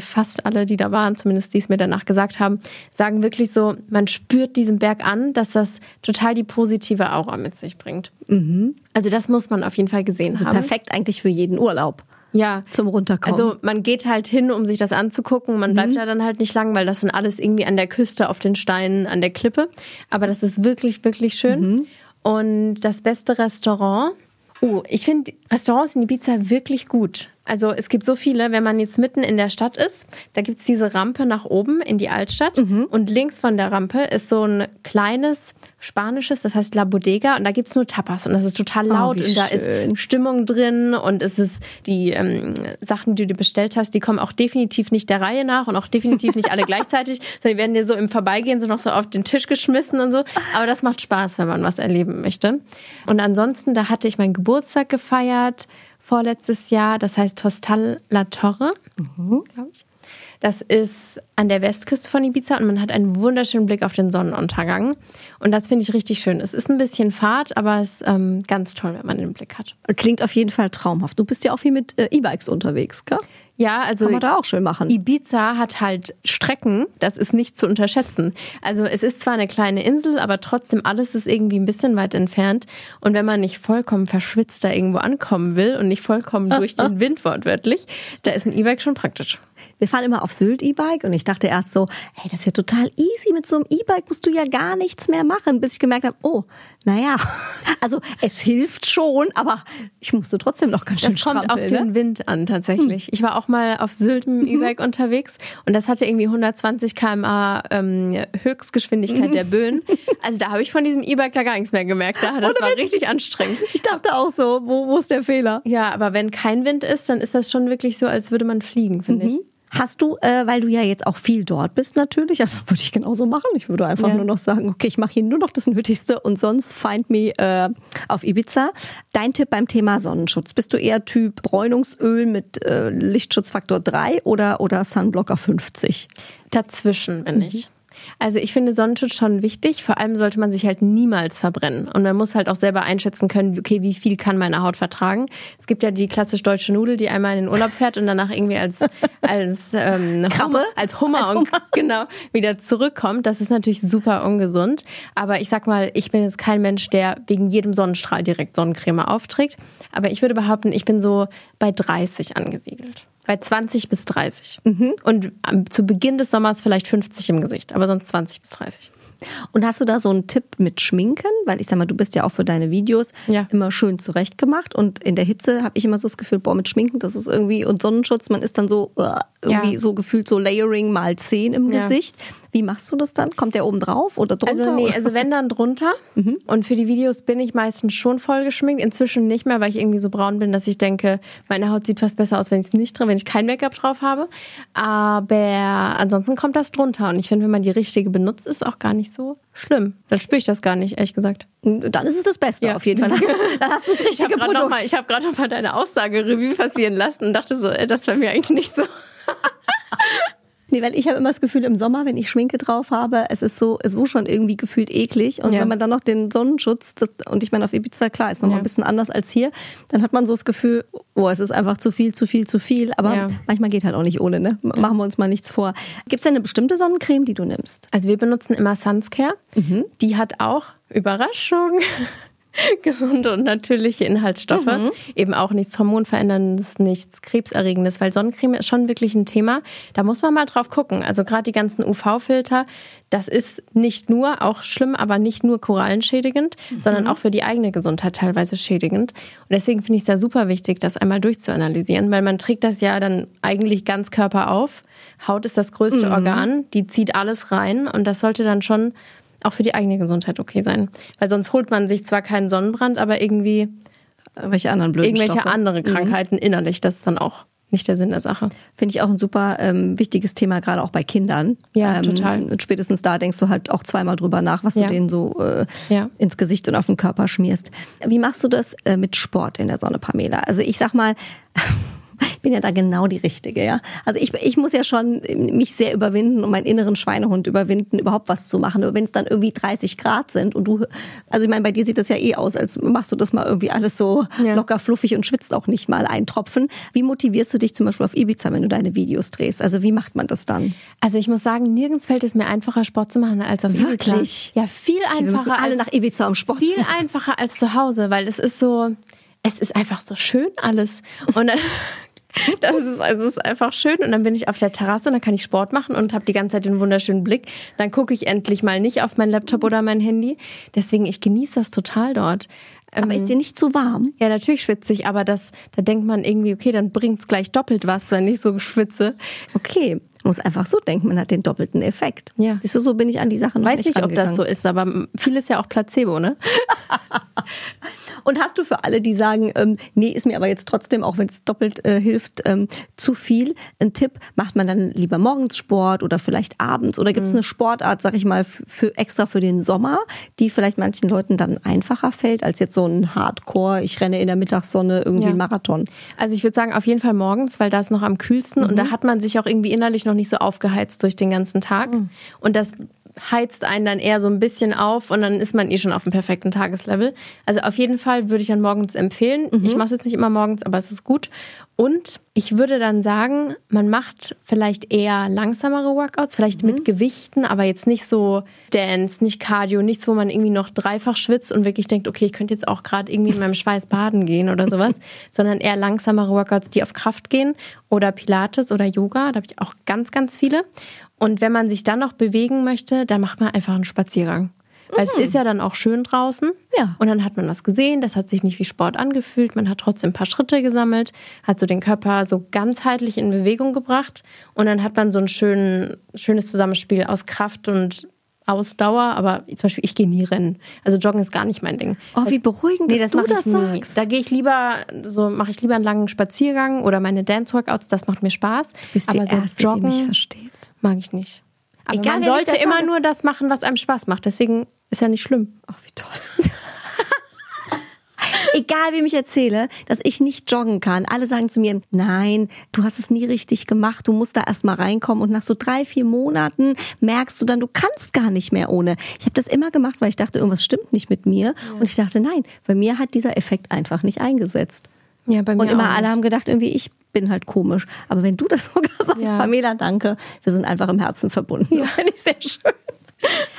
fast alle, die da waren, zumindest die es mir danach gesagt haben, sagen wirklich so, man spürt diesen Berg an, dass das total die positive Aura mit sich bringt. Also das muss man auf jeden Fall gesehen also haben. perfekt eigentlich für jeden Urlaub. Ja. Zum Runterkommen. Also man geht halt hin, um sich das anzugucken. Man bleibt ja dann halt nicht lang, weil das sind alles irgendwie an der Küste, auf den Steinen, an der Klippe. Aber das ist wirklich, wirklich schön. Und das beste Restaurant. Oh, ich finde Restaurants in Ibiza wirklich gut. Also es gibt so viele, wenn man jetzt mitten in der Stadt ist, da gibt's diese Rampe nach oben in die Altstadt und links von der Rampe ist so ein kleines spanisches, das heißt La Bodega und da gibt's nur Tapas und das ist total laut wie und da schön. ist Stimmung drin und es ist die ähm, Sachen, die du dir bestellt hast, die kommen auch definitiv nicht der Reihe nach und auch definitiv nicht alle gleichzeitig, sondern die werden dir so im Vorbeigehen so noch so auf den Tisch geschmissen und so. Aber das macht Spaß, wenn man was erleben möchte. Und ansonsten, da hatte ich meinen Geburtstag gefeiert vorletztes Jahr. Das heißt Hostal La Torre, glaube ich. Das ist an der Westküste von Ibiza und man hat einen wunderschönen Blick auf den Sonnenuntergang. Und das finde ich richtig schön. Es ist ein bisschen Fahrt, aber es ist ähm, ganz toll, wenn man den Blick hat. Klingt auf jeden Fall traumhaft. Du bist ja auch viel mit äh, E-Bikes unterwegs, gell? Ja, also Kann man da auch schön machen. Ibiza hat halt Strecken, das ist nicht zu unterschätzen. Also es ist zwar eine kleine Insel, aber trotzdem alles ist irgendwie ein bisschen weit entfernt. Und wenn man nicht vollkommen verschwitzt da irgendwo ankommen will und nicht vollkommen durch den Wind wortwörtlich, da ist ein E-Bike schon praktisch. Wir fahren immer auf Sylt E-Bike und ich dachte erst so, hey, das ist ja total easy. Mit so einem E-Bike musst du ja gar nichts mehr machen, bis ich gemerkt habe, oh, naja, also es hilft schon, aber ich musste trotzdem noch ganz schön Das kommt auf strampeln. den ne? Wind an, tatsächlich. Ich war auch mal auf Sylt mit dem E-Bike unterwegs und das hatte irgendwie 120 km/h ähm, Höchstgeschwindigkeit der Böen. Also da habe ich von diesem E-Bike da gar nichts mehr gemerkt. Da, das war richtig anstrengend. Ich dachte auch so, wo, wo ist der Fehler? Ja, aber wenn kein Wind ist, dann ist das schon wirklich so, als würde man fliegen, finde ich. Hast du, äh, weil du ja jetzt auch viel dort bist natürlich, also würde ich genauso machen. Ich würde einfach Ja. nur noch sagen, okay, ich mache hier nur noch das Nötigste und sonst find me äh, auf Ibiza. Dein Tipp beim Thema Sonnenschutz. Bist du eher Typ Bräunungsöl mit äh, Lichtschutzfaktor 3 oder, oder Sunblocker 50? Dazwischen bin ich. Also ich finde Sonnenschutz schon wichtig. Vor allem sollte man sich halt niemals verbrennen. Und man muss halt auch selber einschätzen können, okay, wie viel kann meine Haut vertragen. Es gibt ja die klassisch deutsche Nudel, die einmal in den Urlaub fährt und danach irgendwie als, als, ähm? Hummer, als Hummer Als und genau wieder zurückkommt. Das ist natürlich super ungesund. Aber ich sag mal, ich bin jetzt kein Mensch, der wegen jedem Sonnenstrahl direkt Sonnencreme aufträgt. Aber ich würde behaupten, ich bin so bei 30 angesiedelt. Bei 20 bis 30. Und am- zu Beginn des Sommers vielleicht 50 im Gesicht, aber sonst 20 bis 30. Und hast du da so einen Tipp mit Schminken? Weil ich sag mal, du bist ja auch für deine Videos Ja. immer schön zurechtgemacht und in der Hitze habe ich immer so das Gefühl, boah, mit Schminken, das ist irgendwie und Sonnenschutz, man ist dann so uh, irgendwie Ja. so gefühlt so Layering mal 10 im Ja. Gesicht. Wie machst du das dann? Kommt der oben drauf oder drunter? Also nee, oder? also wenn dann drunter. Und für die Videos bin ich meistens schon voll geschminkt. Inzwischen nicht mehr, weil ich irgendwie so braun bin, dass ich denke, meine Haut sieht fast besser aus, wenn ich es nicht drin, wenn ich kein Make-up drauf habe. Aber ansonsten kommt das drunter. Und ich finde, wenn man die richtige benutzt, ist auch gar nicht so schlimm. Dann spüre ich das gar nicht, ehrlich gesagt. dann ist es das Beste Ja. auf jeden Fall. Dann hast du habe gerade Produkt. noch, mal- ich hab grad noch mal deine Aussage Revue passieren lassen und dachte so, äh, das war mir eigentlich nicht so. Nee, weil ich habe immer das Gefühl, im Sommer, wenn ich Schminke drauf habe, es ist so, so schon irgendwie gefühlt eklig. Und Ja. wenn man dann noch den Sonnenschutz, das, und ich meine, auf Ibiza, klar, ist nochmal Ja. ein bisschen anders als hier, dann hat man so das Gefühl, oh, es ist einfach zu viel, zu viel, zu viel. Aber Ja. manchmal geht halt auch nicht ohne, ne? Machen wir uns mal nichts vor. Gibt es denn eine bestimmte Sonnencreme, die du nimmst? Also wir benutzen immer Sunscare. Die hat auch Überraschung. Gesunde und natürliche Inhaltsstoffe. Eben auch nichts Hormonveränderndes, nichts Krebserregendes, weil Sonnencreme ist schon wirklich ein Thema. Da muss man mal drauf gucken. Also gerade die ganzen UV-Filter, das ist nicht nur, auch schlimm, aber nicht nur korallenschädigend, sondern auch für die eigene Gesundheit teilweise schädigend. Und deswegen finde ich es da super wichtig, das einmal durchzuanalysieren, weil man trägt das ja dann eigentlich ganz Körper auf. Haut ist das größte Organ, die zieht alles rein und das sollte dann schon auch für die eigene Gesundheit okay sein. Weil sonst holt man sich zwar keinen Sonnenbrand, aber irgendwie Welche anderen blöden irgendwelche Stoffe? andere Krankheiten innerlich. Das ist dann auch nicht der Sinn der Sache. Finde ich auch ein super ähm, wichtiges Thema, gerade auch bei Kindern. Ja, ähm, total. Und spätestens da denkst du halt auch zweimal drüber nach, was Ja. du denen so äh, Ja. ins Gesicht und auf den Körper schmierst. Wie machst du das äh, mit Sport in der Sonne, Pamela? Also ich sag mal, bin ja da genau die Richtige, ja. Also ich, ich muss ja schon mich sehr überwinden und meinen inneren Schweinehund überwinden, überhaupt was zu machen. Aber wenn es dann irgendwie 30 Grad sind und du, also ich meine, bei dir sieht das ja eh aus, als machst du das mal irgendwie alles so Ja. locker fluffig und schwitzt auch nicht mal einen Tropfen. Wie motivierst du dich zum Beispiel auf Ibiza, wenn du deine Videos drehst? Also wie macht man das dann? Also ich muss sagen, nirgends fällt es mir einfacher, Sport zu machen als auf Ibiza. Wirklich? Ja, viel Wir müssen einfacher alle als nach Ibiza um Sport zu viel machen. einfacher als zu Hause, weil es ist so, es ist einfach so schön alles. Und dann, Das ist, also ist einfach schön. Und dann bin ich auf der Terrasse und dann kann ich Sport machen und habe die ganze Zeit den wunderschönen Blick. Dann gucke ich endlich mal nicht auf mein Laptop oder mein Handy. Deswegen, ich genieße das total dort. Aber ist dir nicht zu warm? Ja, natürlich schwitze ich, aber das, da denkt man irgendwie, okay, dann bringt's gleich doppelt was, wenn ich so schwitze. Okay, muss einfach so denken, man hat den doppelten Effekt. Ja. Siehst du, so bin ich an die Sache noch Weiß nicht nicht, ob das so ist, aber viel ist ja auch Placebo, ne? Und hast du für alle, die sagen, ähm, nee, ist mir aber jetzt trotzdem, auch wenn es doppelt äh, hilft, ähm, zu viel, ein Tipp, macht man dann lieber morgens Sport oder vielleicht abends? Oder gibt es eine Sportart, sag ich mal, für extra für den Sommer, die vielleicht manchen Leuten dann einfacher fällt, als jetzt so ein Hardcore, ich renne in der Mittagssonne irgendwie Ja. Marathon? Also ich würde sagen, auf jeden Fall morgens, weil da ist noch am kühlsten und da hat man sich auch irgendwie innerlich noch nicht so aufgeheizt durch den ganzen Tag. Und das heizt einen dann eher so ein bisschen auf und dann ist man eh schon auf dem perfekten Tageslevel. Also auf jeden Fall würde ich dann morgens empfehlen. Ich mache es jetzt nicht immer morgens, aber es ist gut. Und ich würde dann sagen, man macht vielleicht eher langsamere Workouts, vielleicht mit Gewichten, aber jetzt nicht so Dance, nicht Cardio, nichts, wo man irgendwie noch dreifach schwitzt und wirklich denkt, okay, ich könnte jetzt auch gerade irgendwie in meinem Schweiß baden gehen oder sowas, sondern eher langsamere Workouts, die auf Kraft gehen oder Pilates oder Yoga, da habe ich auch ganz, ganz viele. Und wenn man sich dann noch bewegen möchte, dann macht man einfach einen Spaziergang. Weil es ist ja dann auch schön draußen. Ja. Und dann hat man das gesehen, das hat sich nicht wie Sport angefühlt, man hat trotzdem ein paar Schritte gesammelt, hat so den Körper so ganzheitlich in Bewegung gebracht und dann hat man so ein schön, schönes Zusammenspiel aus Kraft und Ausdauer, aber zum Beispiel ich gehe nie rennen. Also Joggen ist gar nicht mein Ding. Oh, wie beruhigend, Nee, dass das du das nie. sagst. Da gehe ich lieber, so mache ich lieber einen langen Spaziergang oder meine Dance-Workouts, das macht mir Spaß. Du bist aber die so Erste, Joggen die mich versteht. mag ich nicht. Aber Egal, man sollte immer nur das machen, was einem Spaß macht. Deswegen ist ja nicht schlimm. Ach, wie toll. Egal, wem ich erzähle, dass ich nicht joggen kann. Alle sagen zu mir, nein, du hast es nie richtig gemacht, du musst da erst mal reinkommen. Und nach so drei, vier Monaten merkst du dann, du kannst gar nicht mehr ohne. Ich habe das immer gemacht, weil ich dachte, irgendwas stimmt nicht mit mir. Und ich dachte, nein, bei mir hat dieser Effekt einfach nicht eingesetzt. Ja, bei mir Und immer alle haben gedacht, irgendwie ich bin halt komisch. Aber wenn du das sogar sagst, Ja. Pamela, danke. Wir sind einfach im Herzen verbunden. Das finde ich sehr schön.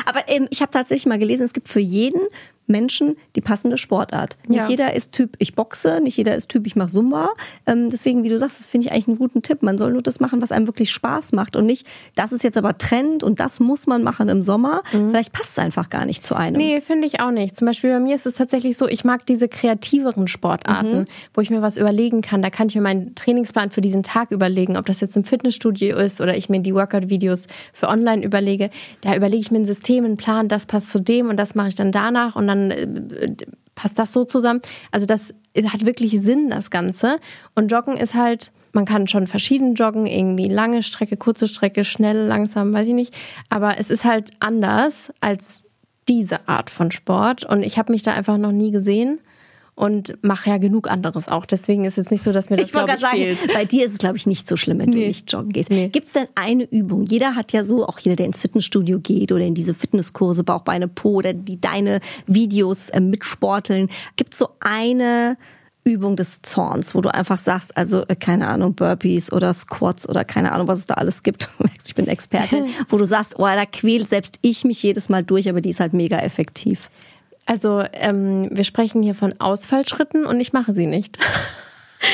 Aber ähm, ich habe tatsächlich mal gelesen, es gibt für jeden Menschen die passende Sportart. Nicht Ja. jeder ist Typ, ich boxe, nicht jeder ist Typ, ich mache Zumba. Ähm, deswegen, wie du sagst, das finde ich eigentlich einen guten Tipp. Man soll nur das machen, was einem wirklich Spaß macht und nicht, das ist jetzt aber Trend und das muss man machen im Sommer. Vielleicht passt es einfach gar nicht zu einem. Mhm. Nee, finde ich auch nicht. Zum Beispiel bei mir ist es tatsächlich so, ich mag diese kreativeren Sportarten, Mhm. wo ich mir was überlegen kann. Da kann ich mir meinen Trainingsplan für diesen Tag überlegen, ob das jetzt im Fitnessstudio ist oder ich mir die Workout-Videos für online überlege. Da überlege ich mir ein System, einen Plan, das passt zu dem und das mache ich dann danach und dann äh, passt das so zusammen. Also das hat wirklich Sinn, das Ganze. Und Joggen ist halt, man kann schon verschieden joggen, irgendwie lange Strecke, kurze Strecke, schnell, langsam, weiß ich nicht. Aber es ist halt anders als diese Art von Sport. Und ich habe mich da einfach noch nie gesehen und mache ja genug anderes auch. Deswegen ist jetzt nicht so, dass mir das, Ich wollte glaube ich, sagen, fehlt. bei dir ist es, glaube ich, nicht so schlimm, wenn du Nee. nicht joggen gehst. Nee. Gibt es denn eine Übung? Jeder hat ja so, auch jeder, der ins Fitnessstudio geht oder in diese Fitnesskurse, Bauch, Beine, Po oder die deine Videos äh, mitsporteln. Gibt es so eine Übung des Zorns, wo du einfach sagst, also äh, keine Ahnung, Burpees oder Squats oder keine Ahnung, was es da alles gibt. Du Ich bin Expertin, wo du sagst, oh, da quält selbst ich mich jedes Mal durch, aber die ist halt mega effektiv. Also ähm, wir sprechen hier von Ausfallschritten und ich mache sie nicht.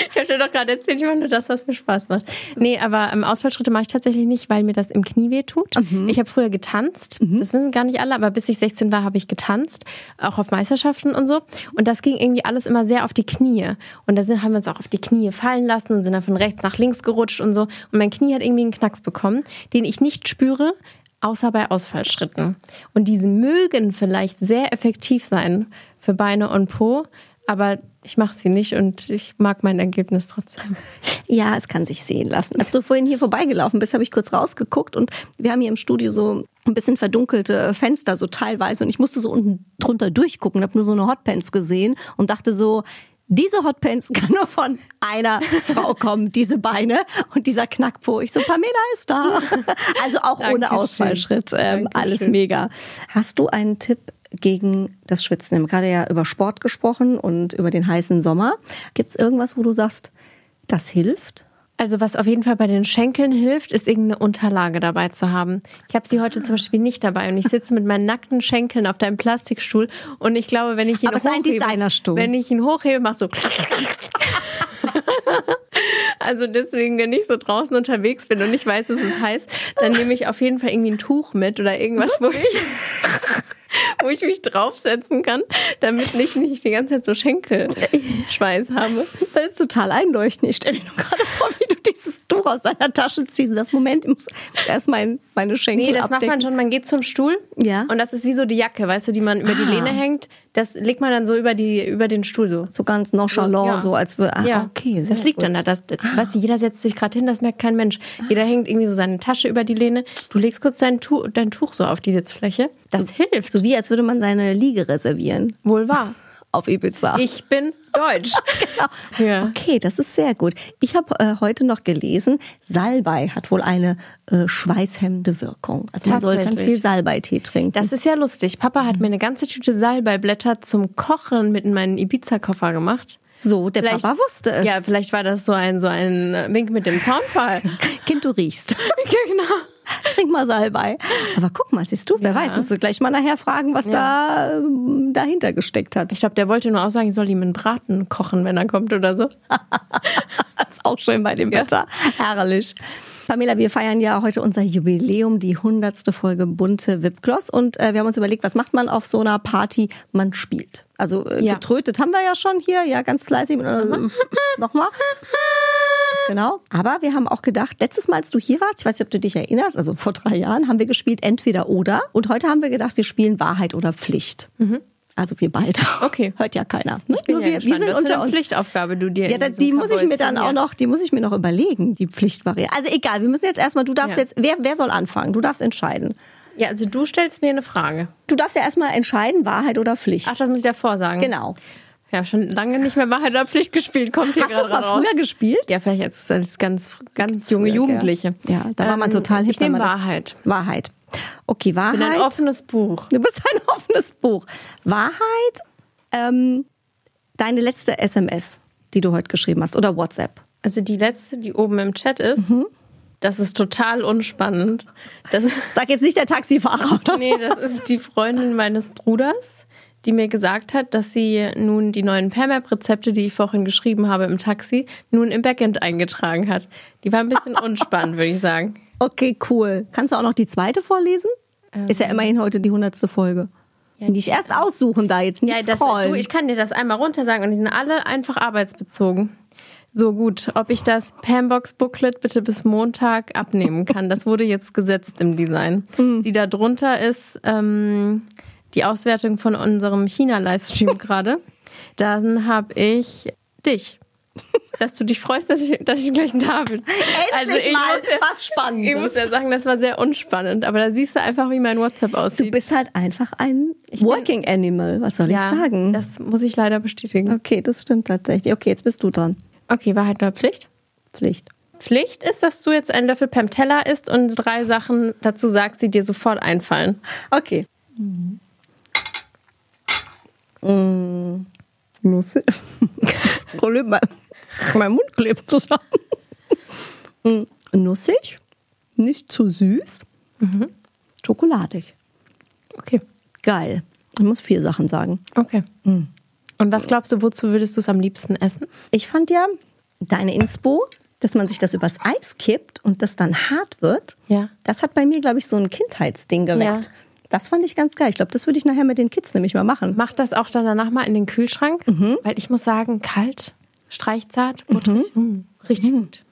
Ich habe dir doch gerade erzählt, ich mache nur das, was mir Spaß macht. Nee, aber ähm, Ausfallschritte mache ich tatsächlich nicht, weil mir das im Knie weh tut. Ich habe früher getanzt, das wissen gar nicht alle, aber bis ich 16 war, habe ich getanzt, auch auf Meisterschaften und so. Und das ging irgendwie alles immer sehr auf die Knie. Und da haben wir uns auch auf die Knie fallen lassen und sind dann von rechts nach links gerutscht und so. Und mein Knie hat irgendwie einen Knacks bekommen, den ich nicht spüre, außer bei Ausfallschritten. Und diese mögen vielleicht sehr effektiv sein für Beine und Po, aber ich mache sie nicht und ich mag mein Ergebnis trotzdem. Ja, es kann sich sehen lassen. Als du vorhin hier vorbeigelaufen bist, habe ich kurz rausgeguckt und wir haben hier im Studio so ein bisschen verdunkelte Fenster, so teilweise. Und ich musste so unten drunter durchgucken, habe nur so eine Hotpants gesehen und dachte so, diese Hotpants kann nur von einer Frau kommen, diese Beine und dieser Knackpo. Ich so, Pamela ist da. Also auch ohne Dankeschön. Ausfallschritt. Ähm, alles mega. Hast du einen Tipp gegen das Schwitzen? Wir haben gerade ja über Sport gesprochen und über den heißen Sommer. Gibt es irgendwas, wo du sagst, das hilft? Also was auf jeden Fall bei den Schenkeln hilft, ist irgendeine Unterlage dabei zu haben. Ich habe sie heute zum Beispiel nicht dabei und ich sitze mit meinen nackten Schenkeln auf deinem Plastikstuhl und ich glaube, wenn ich ihn Aber es ist ein hochhebe, Designerstuhl. wenn ich ihn hochhebe, mach so. Also deswegen, wenn ich so draußen unterwegs bin und ich weiß, es ist heiß, dann nehme ich auf jeden Fall irgendwie ein Tuch mit oder irgendwas, wo ich, wo ich mich draufsetzen kann, damit ich nicht die ganze Zeit so Schenkelschweiß habe. Das ist total einleuchtend. Ich stelle mir nur gerade vor, wie du dieses Tuch aus deiner Tasche ziehst. Das Moment, ich muss erst mein, meine Schenkel Nee, das abdecken. macht man schon. Man geht zum Stuhl Ja. und das ist wie so die Jacke, weißt du, die man über die Ah. Lehne hängt. Das legt man dann so über, die, über den Stuhl so. so ganz nonchalant, Ja. so als würde. Ah, Ja, okay, sehr das liegt gut. dann da. Das, das, weißt du, jeder setzt sich gerade hin, das merkt kein Mensch. Jeder hängt irgendwie so seine Tasche über die Lehne. Du legst kurz dein, Tu dein Tuch so auf die Sitzfläche. Das hilft. So wie als würde man seine Liege reservieren Wohl wahr. auf Ibiza. Ich bin deutsch. Genau. Ja. Okay, das ist sehr gut. Ich habe äh, heute noch gelesen, Salbei hat wohl eine äh, schweißhemmende Wirkung. Also man soll ganz viel Salbeitee trinken. Das ist ja lustig. Papa hat mir eine ganze Tüte Salbeiblätter zum Kochen mit in meinen Ibiza-Koffer gemacht. so, der Vielleicht- Papa wusste es. Ja, vielleicht war das so ein, so ein Wink mit dem Zaunfall. Kind, du riechst. genau. Trink mal Salbei. Aber guck mal, siehst du, wer weiß, musst du gleich mal nachher fragen, was da ähm, dahinter gesteckt hat. Ich glaube, der wollte nur auch sagen, ich soll ihm einen Braten kochen, wenn er kommt oder so. Das ist auch schön bei dem Wetter. Herrlich. Pamela, wir feiern ja heute unser Jubiläum, die hundertste Folge bunte Wipgloss. Und äh, wir haben uns überlegt, was macht man auf so einer Party? Man spielt. Also äh, Ja. getrötet haben wir ja schon hier, ja, ganz fleißig. Äh, Nochmal. Genau. Aber wir haben auch gedacht, letztes Mal, als du hier warst, ich weiß nicht, ob du dich erinnerst, also vor drei Jahren, haben wir gespielt entweder oder. Und heute haben wir gedacht, wir spielen Wahrheit oder Pflicht. Also wir beide. Okay. Hört ja keiner. Ne? Ich bin Nur ja wir, gespannt, wir sind unter uns. Pflichtaufgabe du dir Ja, da, die muss ich mir dann auch noch, die muss ich mir noch überlegen, die Pflichtvariante. Also egal, wir müssen jetzt erstmal, du darfst Ja. jetzt, wer, wer soll anfangen? Du darfst entscheiden. Ja, also du stellst mir eine Frage. Du darfst ja erstmal entscheiden, Wahrheit oder Pflicht. Ach, das muss ich davor sagen. genau. Ja, schon lange nicht mehr Wahrheit oder Pflicht gespielt, kommt hier Hast du es mal raus. früher gespielt? Ja, vielleicht als, als ganz, ganz junge Jugendliche. Ja, da war man Ähm, total hip. Ich nehme Wahrheit. Wahrheit. Okay, Ich bin ein Wahrheit. offenes Buch. Du bist ein offenes Buch. Wahrheit, ähm, deine letzte SMS, die du heute geschrieben hast, oder WhatsApp. Also die letzte, die oben im Chat ist, Mhm. das ist total unspannend. Das, Sag jetzt nicht der Taxifahrer oder nee, das ist die Freundin meines Bruders, die mir gesagt hat, dass sie nun die neuen Permap-Rezepte, die ich vorhin geschrieben habe im Taxi, nun im Backend eingetragen hat. Die war ein bisschen unspannend, würde ich sagen. Okay, cool. Kannst du auch noch die zweite vorlesen? Ist ja immerhin heute die hundertste Folge. die ich erst aussuchen da jetzt, nicht Ja, das, scrollen. du, ich kann dir das einmal runter sagen und die sind alle einfach arbeitsbezogen. So gut, ob ich das Pambox Booklet bitte bis Montag abnehmen kann, das wurde jetzt gesetzt im Design. Hm. Die da drunter ist ähm, die Auswertung von unserem China-Livestream gerade. Dann habe ich dich. Dass du dich freust, dass ich, dass ich gleich da bin. Also Endlich mal muss ja, was Spannendes. ich muss ja sagen, das war sehr unspannend. Aber da siehst du einfach, wie mein WhatsApp Du aussieht. bist halt einfach ein Working Animal, was soll ja, ich sagen? das muss ich leider bestätigen. okay, das stimmt tatsächlich. Okay, jetzt bist du dran. Okay, Wahrheit oder Pflicht? Pflicht. Pflicht ist, dass du jetzt einen Löffel Pam Teller isst und drei Sachen dazu sagst, die dir sofort einfallen. Okay. Mm, Nuss. Problem, mein, mein Mund klebt zusammen. Mm, Nussig, nicht zu süß, schokoladig. Okay. Geil. Ich muss vier Sachen sagen. Okay. Und was glaubst du, wozu würdest du es am liebsten essen? Ich fand ja deine Inspo, dass man sich das übers Eis kippt und das dann hart wird, Ja. das hat bei mir, glaube ich, so ein Kindheitsding geweckt. Ja. Das fand ich ganz geil. Ich glaube, das würde ich nachher mit den Kids nämlich mal machen. Mach das auch dann danach mal in den Kühlschrank, weil ich muss sagen, kalt, streichzart, butterig, mm, richtig gut.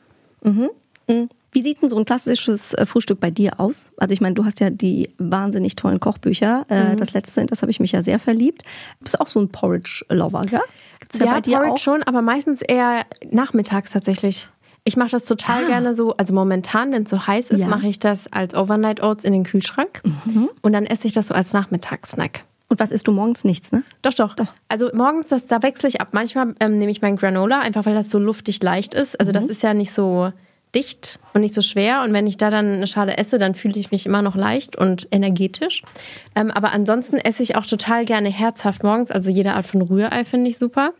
Wie sieht denn so ein klassisches äh, Frühstück bei dir aus? Also ich meine, du hast ja die wahnsinnig tollen Kochbücher. Äh, Das letzte, in das habe ich mich ja sehr verliebt. Du bist auch so ein Porridge-Lover, gell? Gibt's ja, Ja, bei dir Porridge auch? schon, aber meistens eher nachmittags tatsächlich. Ich mache das total gerne so, also momentan, wenn es so heiß ist, Ja. mache ich das als Overnight Oats in den Kühlschrank und dann esse ich das so als Nachmittagssnack. Und was isst du morgens? Nichts, ne? Doch, doch. Also morgens, das, da wechsle ich ab. Manchmal ähm, nehme ich mein Granola, einfach weil das so luftig leicht ist. Also das ist ja nicht so dicht und nicht so schwer. Und wenn ich da dann eine Schale esse, dann fühle ich mich immer noch leicht und energetisch. Ähm, aber ansonsten esse ich auch total gerne herzhaft morgens. Also jede Art von Rührei finde ich super.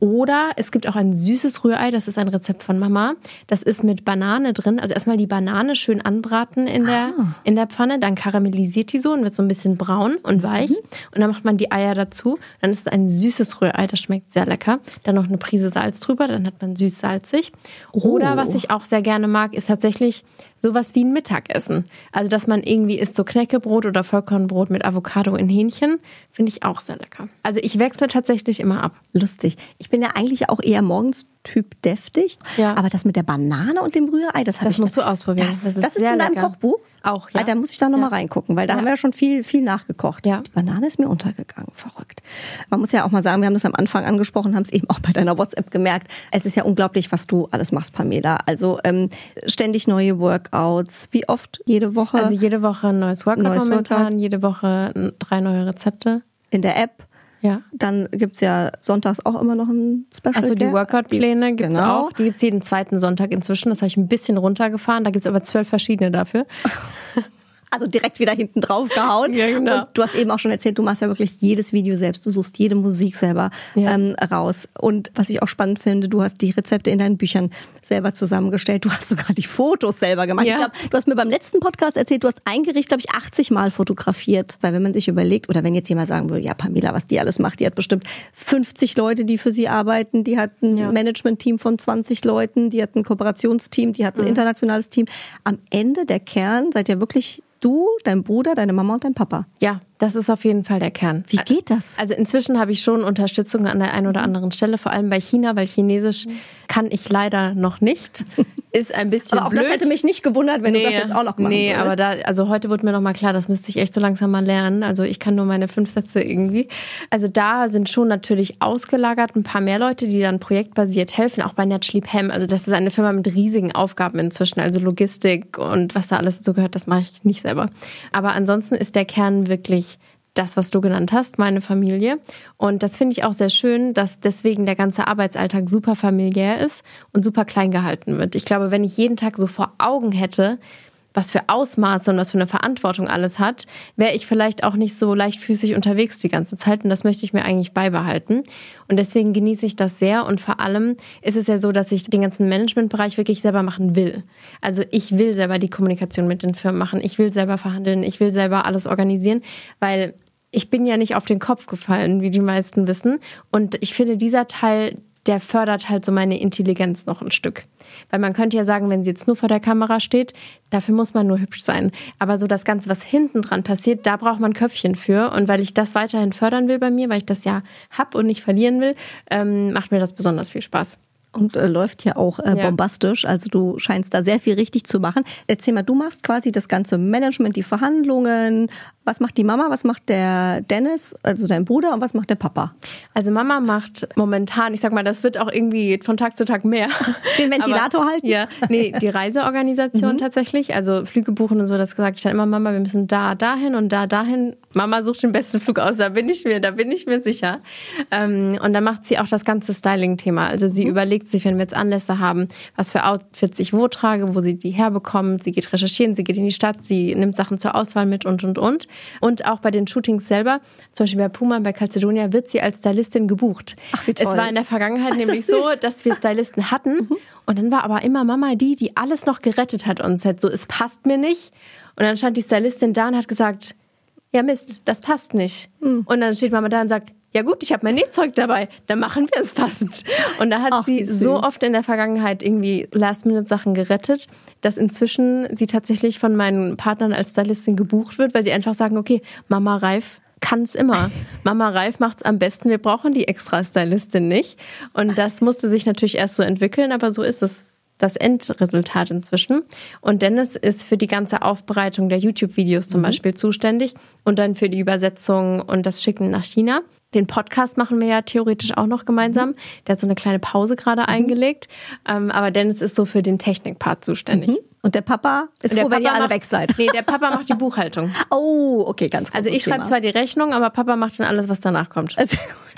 Oder es gibt auch ein süßes Rührei, das ist ein Rezept von Mama. Das ist mit Banane drin. Also erstmal die Banane schön anbraten in der, Ah. in der Pfanne, dann karamellisiert die so und wird so ein bisschen braun und weich. Und dann macht man die Eier dazu. Dann ist es ein süßes Rührei, das schmeckt sehr lecker. Dann noch eine Prise Salz drüber, dann hat man süß-salzig. Oder Oh. was ich auch sehr gerne mag, ist tatsächlich sowas wie ein Mittagessen. Also, dass man irgendwie isst so Knäckebrot oder Vollkornbrot mit Avocado in Hähnchen, finde ich auch sehr lecker. Also, ich wechsle tatsächlich immer ab. Lustig. Ich bin ja eigentlich auch eher morgens Typ deftig. Ja. Aber das mit der Banane und dem Rührei, das Das ich. musst du ausprobieren. Das, Das das ist ist, sehr in deinem lecker. Kochbuch? Auch, ja. Ah, Da muss ich da nochmal Ja. reingucken, weil da Ja. haben wir ja schon viel, viel nachgekocht. Ja. Die Banane ist mir untergegangen. Verrückt. Man muss ja auch mal sagen, wir haben das am Anfang angesprochen, haben es eben auch bei deiner WhatsApp gemerkt. Es ist ja unglaublich, was du alles machst, Pamela. Also ähm, ständig neue Workouts. Wie oft? Jede Woche? Also, jede Woche ein neues Workout Neues momentan, Workout. jede Woche drei neue Rezepte. in der App. Ja. Dann gibt's ja sonntags auch immer noch ein Special. Achso, die? Workout-Pläne gibt's Genau. auch. Die gibt's jeden zweiten Sonntag inzwischen. Das habe ich ein bisschen runtergefahren. Da gibt's aber zwölf verschiedene dafür. Also direkt wieder hinten drauf gehauen. Ja, genau. Und du hast eben auch schon erzählt, du machst ja wirklich jedes Video selbst. Du suchst jede Musik selber Ja. ähm, raus. Und was ich auch spannend finde, du hast die Rezepte in deinen Büchern selber zusammengestellt. Du hast sogar die Fotos selber gemacht. Ja. Ich glaube, du hast mir beim letzten Podcast erzählt, du hast ein Gericht, glaube ich, 80 Mal fotografiert. Weil wenn man sich überlegt, oder wenn jetzt jemand sagen würde, ja, Pamela, was die alles macht, die hat bestimmt 50 Leute, die für sie arbeiten, die hat ein Ja. Management-Team von 20 Leuten, die hat ein Kooperationsteam, die hat Mhm. ein internationales Team. Am Ende der Kern seid ihr wirklich du, dein Bruder, deine Mama und dein Papa. Ja, das ist auf jeden Fall der Kern. Wie geht das? Also inzwischen habe ich schon Unterstützung an der einen oder anderen Stelle, vor allem bei China, weil Chinesisch kann ich leider noch nicht. Ist ein bisschen Aber auch blöd. das hätte mich nicht gewundert, wenn du das jetzt auch noch machen Nee, würdest. aber da, also heute wurde mir noch mal klar, das müsste ich echt so langsam mal lernen. Also ich kann nur meine fünf Sätze irgendwie. Also da sind schon natürlich ausgelagert ein paar mehr Leute, die dann projektbasiert helfen, auch bei Naturally Pam. Also das ist eine Firma mit riesigen Aufgaben inzwischen, also Logistik und was da alles dazu gehört, das mache ich nicht selber. Aber ansonsten ist der Kern wirklich das, was du genannt hast, meine Familie. Und das finde ich auch sehr schön, dass deswegen der ganze Arbeitsalltag super familiär ist und super klein gehalten wird. Ich glaube, wenn ich jeden Tag so vor Augen hätte, was für Ausmaße und was für eine Verantwortung alles hat, wäre ich vielleicht auch nicht so leichtfüßig unterwegs die ganze Zeit. Und das möchte ich mir eigentlich beibehalten. Und deswegen genieße ich das sehr. Und vor allem ist es ja so, dass ich den ganzen Managementbereich wirklich selber machen will. Also ich will selber die Kommunikation mit den Firmen machen. Ich will selber verhandeln. Ich will selber alles organisieren, weil ich bin ja nicht auf den Kopf gefallen, wie die meisten wissen. Und ich finde, dieser Teil, der fördert halt so meine Intelligenz noch ein Stück. Weil man könnte ja sagen, wenn sie jetzt nur vor der Kamera steht, dafür muss man nur hübsch sein. Aber so das Ganze, was hinten dran passiert, da braucht man Köpfchen für. Und weil ich das weiterhin fördern will bei mir, weil ich das ja hab und nicht verlieren will, ähm, macht mir das besonders viel Spaß. Und äh, läuft ja auch äh, Ja. bombastisch. Also du scheinst da sehr viel richtig zu machen. Erzähl mal, du machst quasi das ganze Management, die Verhandlungen. Was macht die Mama? Was macht der Dennis, also dein Bruder? Und was macht der Papa? Also Mama macht momentan, ich sag mal, das wird auch irgendwie von Tag zu Tag mehr. Den Ventilator halten? Ja, nee, die Reiseorganisation tatsächlich, also Flüge buchen und so, das gesagt ich dann immer, Mama, wir müssen da, dahin und da, dahin. Mama sucht den besten Flug aus, da bin ich mir, da bin ich mir sicher. Ähm, und dann macht sie auch das ganze Styling-Thema. Also sie überlegt sich, wenn wir jetzt Anlässe haben, was für Outfits ich wo trage, wo sie die herbekommt. Sie geht recherchieren, sie geht in die Stadt, sie nimmt Sachen zur Auswahl mit und, und, und. Und auch bei den Shootings selber, zum Beispiel bei Puma, bei Calcedonia, wird sie als Stylistin gebucht. Ach, wie toll. Es war in der Vergangenheit Ach, nämlich so, dass wir Stylisten hatten. Und dann war aber immer Mama die, die alles noch gerettet hat und Set. So, es passt mir nicht. Und dann stand die Stylistin da und hat gesagt, ja Mist, das passt nicht. Hm. Und dann steht Mama da und sagt, ja gut, ich habe mein Nähzeug dabei, dann machen wir es passend. Und da hat Ach, sie so oft in der Vergangenheit irgendwie Last-Minute-Sachen gerettet, dass inzwischen sie tatsächlich von meinen Partnern als Stylistin gebucht wird, weil sie einfach sagen, okay, Mama Reif kann es immer. Mama Reif macht's am besten. Wir brauchen die extra Stylistin nicht. Und das musste sich natürlich erst so entwickeln, aber so ist es das Endresultat inzwischen. Und Dennis ist für die ganze Aufbereitung der YouTube-Videos zum Beispiel zuständig und dann für die Übersetzung und das Schicken nach China. Den Podcast machen wir ja theoretisch auch noch gemeinsam. Der hat so eine kleine Pause gerade eingelegt. Ähm, aber Dennis ist so für den Technikpart zuständig. Und der Papa ist der froh, wenn ihr alle macht, weg seid. Nee, der Papa macht die Buchhaltung. Oh, okay, ganz Also großes ich schreibe zwar die Rechnung, aber Papa macht dann alles, was danach kommt. Gut.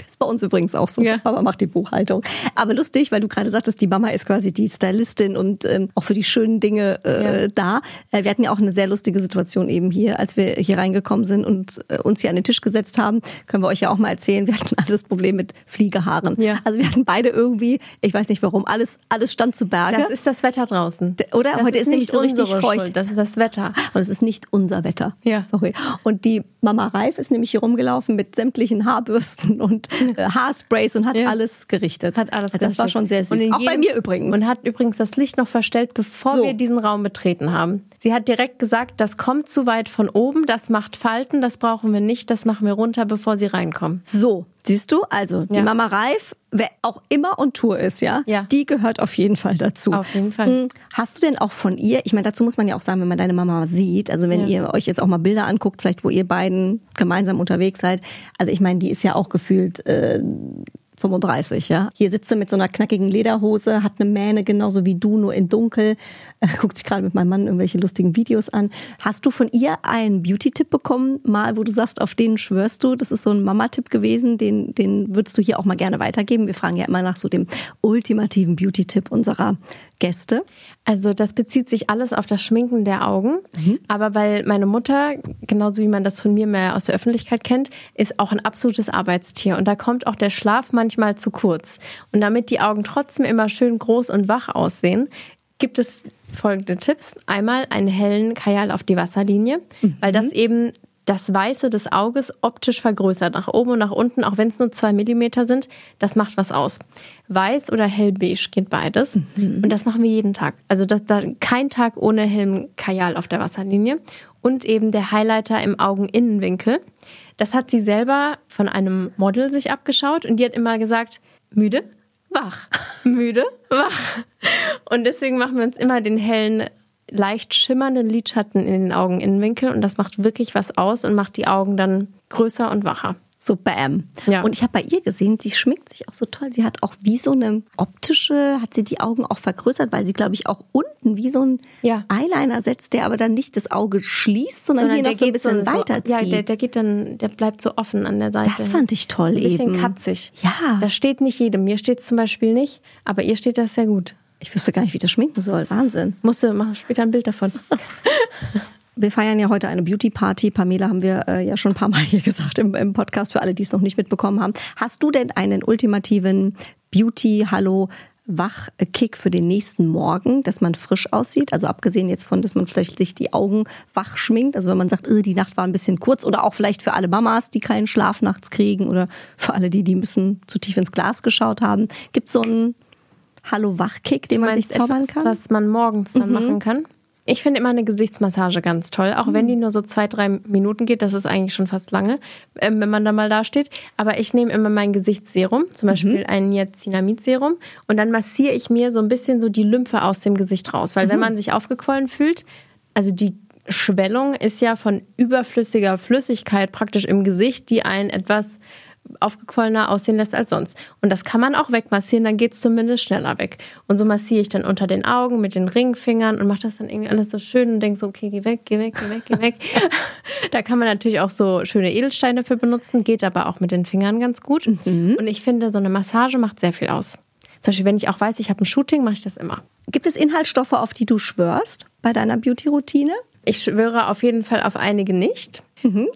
Das bei uns übrigens auch so. Ja. Papa macht die Buchhaltung. Aber lustig, weil du gerade sagtest, die Mama ist quasi die Stylistin und ähm, auch für die schönen Dinge äh, Ja. da. Äh, wir hatten ja auch eine sehr lustige Situation eben hier, als wir hier reingekommen sind und äh, uns hier an den Tisch gesetzt haben. Können wir euch ja auch mal erzählen. Wir hatten alle das Problem mit Fliegehaaren. Ja. Also wir hatten beide irgendwie, ich weiß nicht warum, alles, alles stand zu Berge. Das ist das Wetter draußen. oder? Das Heute ist, nämlich nicht so richtig feucht. Schuld, das ist das Wetter. Und es ist nicht unser Wetter. Ja. Sorry. Und die Mama Reif ist nämlich hier rumgelaufen mit sämtlichen Haarbürsten und Haarsprays und hat Ja. alles gerichtet. Hat alles Das war gerichtet. schon sehr süß. Auch bei mir übrigens. Und hat übrigens das Licht noch verstellt, bevor So. wir diesen Raum betreten haben. Sie hat direkt gesagt, das kommt zu weit von oben, das macht Falten, das brauchen wir nicht, das machen wir runter, bevor sie reinkommen. so, siehst du? Also, die Ja. Mama Reif, wer auch immer on Tour ist, ja, Ja. die gehört auf jeden Fall dazu. Auf jeden Fall. Hm, Hast du denn auch von ihr, ich meine, dazu muss man ja auch sagen, wenn man deine Mama sieht, also wenn Ja. ihr euch jetzt auch mal Bilder anguckt, vielleicht wo ihr beiden gemeinsam unterwegs seid, also ich meine, die ist ja auch gefühlt äh, 35, ja. Hier sitzt sie mit so einer knackigen Lederhose, hat eine Mähne genauso wie du, nur in dunkel, guckt sich gerade mit meinem Mann irgendwelche lustigen Videos an. Hast du von ihr einen Beauty-Tipp bekommen, mal, wo du sagst, auf den schwörst du? Das ist so ein Mama-Tipp gewesen, den, den würdest du hier auch mal gerne weitergeben. Wir fragen ja immer nach so dem ultimativen Beauty-Tipp unserer Gäste. Also das bezieht sich alles auf das Schminken der Augen. Aber weil meine Mutter, genauso wie man das von mir mehr aus der Öffentlichkeit kennt, ist auch ein absolutes Arbeitstier. Und da kommt auch der Schlaf manchmal zu kurz. Und damit die Augen trotzdem immer schön groß und wach aussehen, gibt es folgende Tipps. Einmal einen hellen Kajal auf die Wasserlinie, weil das eben das Weiße des Auges optisch vergrößert, nach oben und nach unten, auch wenn es nur zwei Millimeter sind, das macht was aus. Weiß oder hellbeige geht beides. Und das machen wir jeden Tag. Also das, da, kein Tag ohne hellen Kajal auf der Wasserlinie. Und eben der Highlighter im Augeninnenwinkel. Das hat sie selber von einem Model sich abgeschaut und die hat immer gesagt, müde, wach, müde, wach. Und deswegen machen wir uns immer den hellen leicht schimmernden Lidschatten in den Augeninnenwinkel und das macht wirklich was aus und macht die Augen dann größer und wacher. So bam. Ja. Und ich habe bei ihr gesehen, sie schminkt sich auch so toll. Sie hat auch wie so eine optische, hat sie die Augen auch vergrößert, weil sie, glaube ich, auch unten wie so ein Ja. Eyeliner setzt, der aber dann nicht das Auge schließt, sondern, hier noch so ein bisschen weiterzieht. Ja, der, der geht dann, der bleibt so offen an der Seite. Das fand ich toll so ein bisschen eben. katzig. Ja. Das steht nicht jedem. Mir steht es zum Beispiel nicht, aber ihr steht das sehr gut. Ich wüsste gar nicht, wie das schminken soll. Wahnsinn. Musst du mach später ein Bild davon. Wir feiern ja heute eine Beauty Party. Pamela haben wir äh, ja schon ein paar Mal hier gesagt im, im Podcast für alle, die es noch nicht mitbekommen haben. Hast du denn einen ultimativen Beauty Hallo Wachkick für den nächsten Morgen, dass man frisch aussieht? Also abgesehen jetzt von, dass man vielleicht sich die Augen wach schminkt. Also wenn man sagt, äh, die Nacht war ein bisschen kurz oder auch vielleicht für alle Mamas, die keinen Schlaf nachts kriegen oder für alle die, die ein bisschen zu tief ins Glas geschaut haben. Gibt es so einen Hallo Wachkick, den man sich zaubern etwas, kann? Mhm. Was man morgens dann machen kann. Ich finde immer eine Gesichtsmassage ganz toll, auch Mhm. wenn die nur so zwei, drei Minuten geht. Das ist eigentlich schon fast lange, ähm, wenn man da mal da steht. Aber ich nehme immer mein Gesichtsserum, zum Beispiel Mhm. ein Niacinamid-Serum, und dann massiere ich mir so ein bisschen so die Lymphe aus dem Gesicht raus. Weil wenn Mhm. man sich aufgequollen fühlt, also die Schwellung ist ja von überflüssiger Flüssigkeit praktisch im Gesicht, die einen etwas aufgequollener aussehen lässt als sonst. Und das kann man auch wegmassieren, dann geht es zumindest schneller weg. Und so massiere ich dann unter den Augen mit den Ringfingern und mache das dann irgendwie alles so schön und denke so, okay, geh weg, geh weg, geh weg, geh weg. da kann man natürlich auch so schöne Edelsteine für benutzen, geht aber auch mit den Fingern ganz gut. Und ich finde, so eine Massage macht sehr viel aus. Zum Beispiel, wenn ich auch weiß, ich habe ein Shooting, mache ich das immer. Gibt es Inhaltsstoffe, auf die du schwörst bei deiner Beauty-Routine? Ich schwöre auf jeden Fall auf einige nicht.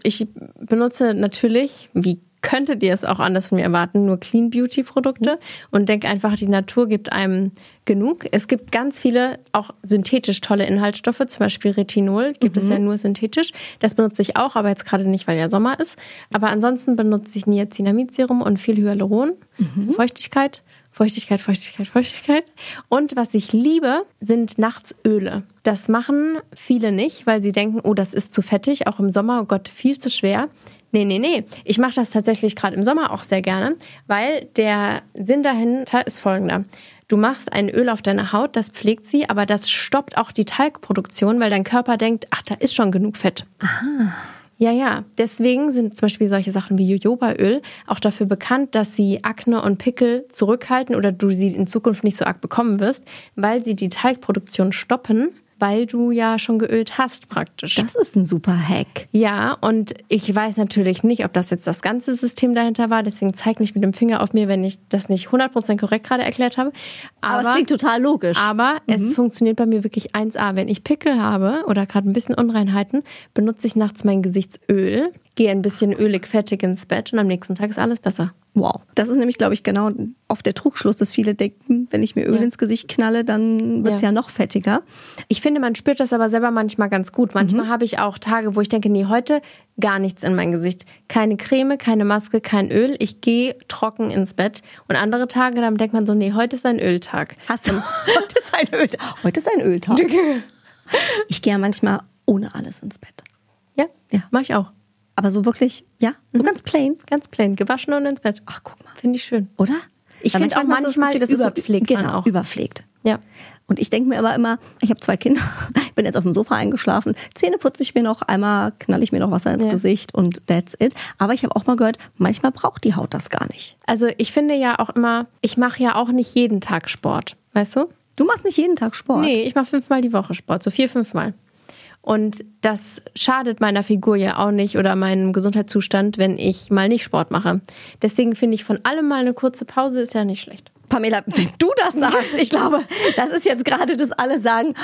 Ich benutze natürlich, wie könntet ihr es auch anders von mir erwarten, nur Clean Beauty Produkte und denke einfach, die Natur gibt einem genug. Es gibt ganz viele auch synthetisch tolle Inhaltsstoffe, zum Beispiel Retinol gibt es ja nur synthetisch. Das benutze ich auch, aber jetzt gerade nicht, weil ja Sommer ist. Aber ansonsten benutze ich Niacinamid-Serum und viel Hyaluron, Feuchtigkeit. Feuchtigkeit, Feuchtigkeit, Feuchtigkeit. Und was ich liebe, sind nachts Öle. Das machen viele nicht, weil sie denken, oh, das ist zu fettig, auch im Sommer, oh Gott, viel zu schwer. Nee, nee, nee. Ich mache das tatsächlich gerade im Sommer auch sehr gerne, weil der Sinn dahinter ist folgender. Du machst ein Öl auf deine Haut, das pflegt sie, aber das stoppt auch die Talgproduktion, weil dein Körper denkt, ach, da ist schon genug Fett. Ja, ja. Deswegen sind zum Beispiel solche Sachen wie Jojobaöl auch dafür bekannt, dass sie Akne und Pickel zurückhalten oder du sie in Zukunft nicht so arg bekommen wirst, weil sie die Talgproduktion stoppen weil du ja schon geölt hast praktisch. Das ist ein super Hack. Ja, und ich weiß natürlich nicht, ob das jetzt das ganze System dahinter war. Deswegen zeig nicht mit dem Finger auf mir, wenn ich das nicht 100% korrekt gerade erklärt habe. Aber, aber es klingt total logisch. Aber mhm. es funktioniert bei mir wirklich 1A. Wenn ich Pickel habe oder gerade ein bisschen Unreinheiten, benutze ich nachts mein Gesichtsöl, gehe ein bisschen ölig fettig ins Bett und am nächsten Tag ist alles besser. Wow. Das ist nämlich, glaube ich, genau oft der Trugschluss, dass viele denken, wenn ich mir Öl ja. ins Gesicht knalle, dann wird es ja. ja. noch fettiger. Ich finde, man spürt das aber selber manchmal ganz gut. Manchmal mhm. habe ich auch Tage, wo ich denke, nee, heute gar nichts in mein Gesicht. Keine Creme, keine Maske, kein Öl. Ich gehe trocken ins Bett. Und andere Tage, dann denkt man so, nee, heute ist ein Öltag. Hast du? heute ist ein Öltag. Heute ist ein Öltag. ich gehe ja manchmal ohne alles ins Bett. Ja, ja. mache ich auch. Aber so wirklich, ja, so mhm. ganz plain. Ganz plain, gewaschen und ins Bett. Ach, guck mal. Finde ich schön. Oder? Ich finde auch manchmal, das überpflegt. So, genau, überpflegt. Ja. Und ich denke mir aber immer, ich habe zwei Kinder, bin jetzt auf dem Sofa eingeschlafen, Zähne putze ich mir noch, einmal knall ich mir noch Wasser ins ja. Gesicht und that's it. Aber ich habe auch mal gehört, manchmal braucht die Haut das gar nicht. Also ich finde ja auch immer, ich mache ja auch nicht jeden Tag Sport, weißt du? Du machst nicht jeden Tag Sport? Nee, ich mache fünfmal die Woche Sport, so vier, fünfmal. Und das schadet meiner Figur ja auch nicht oder meinem Gesundheitszustand, wenn ich mal nicht Sport mache. Deswegen finde ich von allem mal eine kurze Pause ist ja nicht schlecht. Pamela, wenn du das sagst, ich glaube, das ist jetzt gerade, dass alle sagen,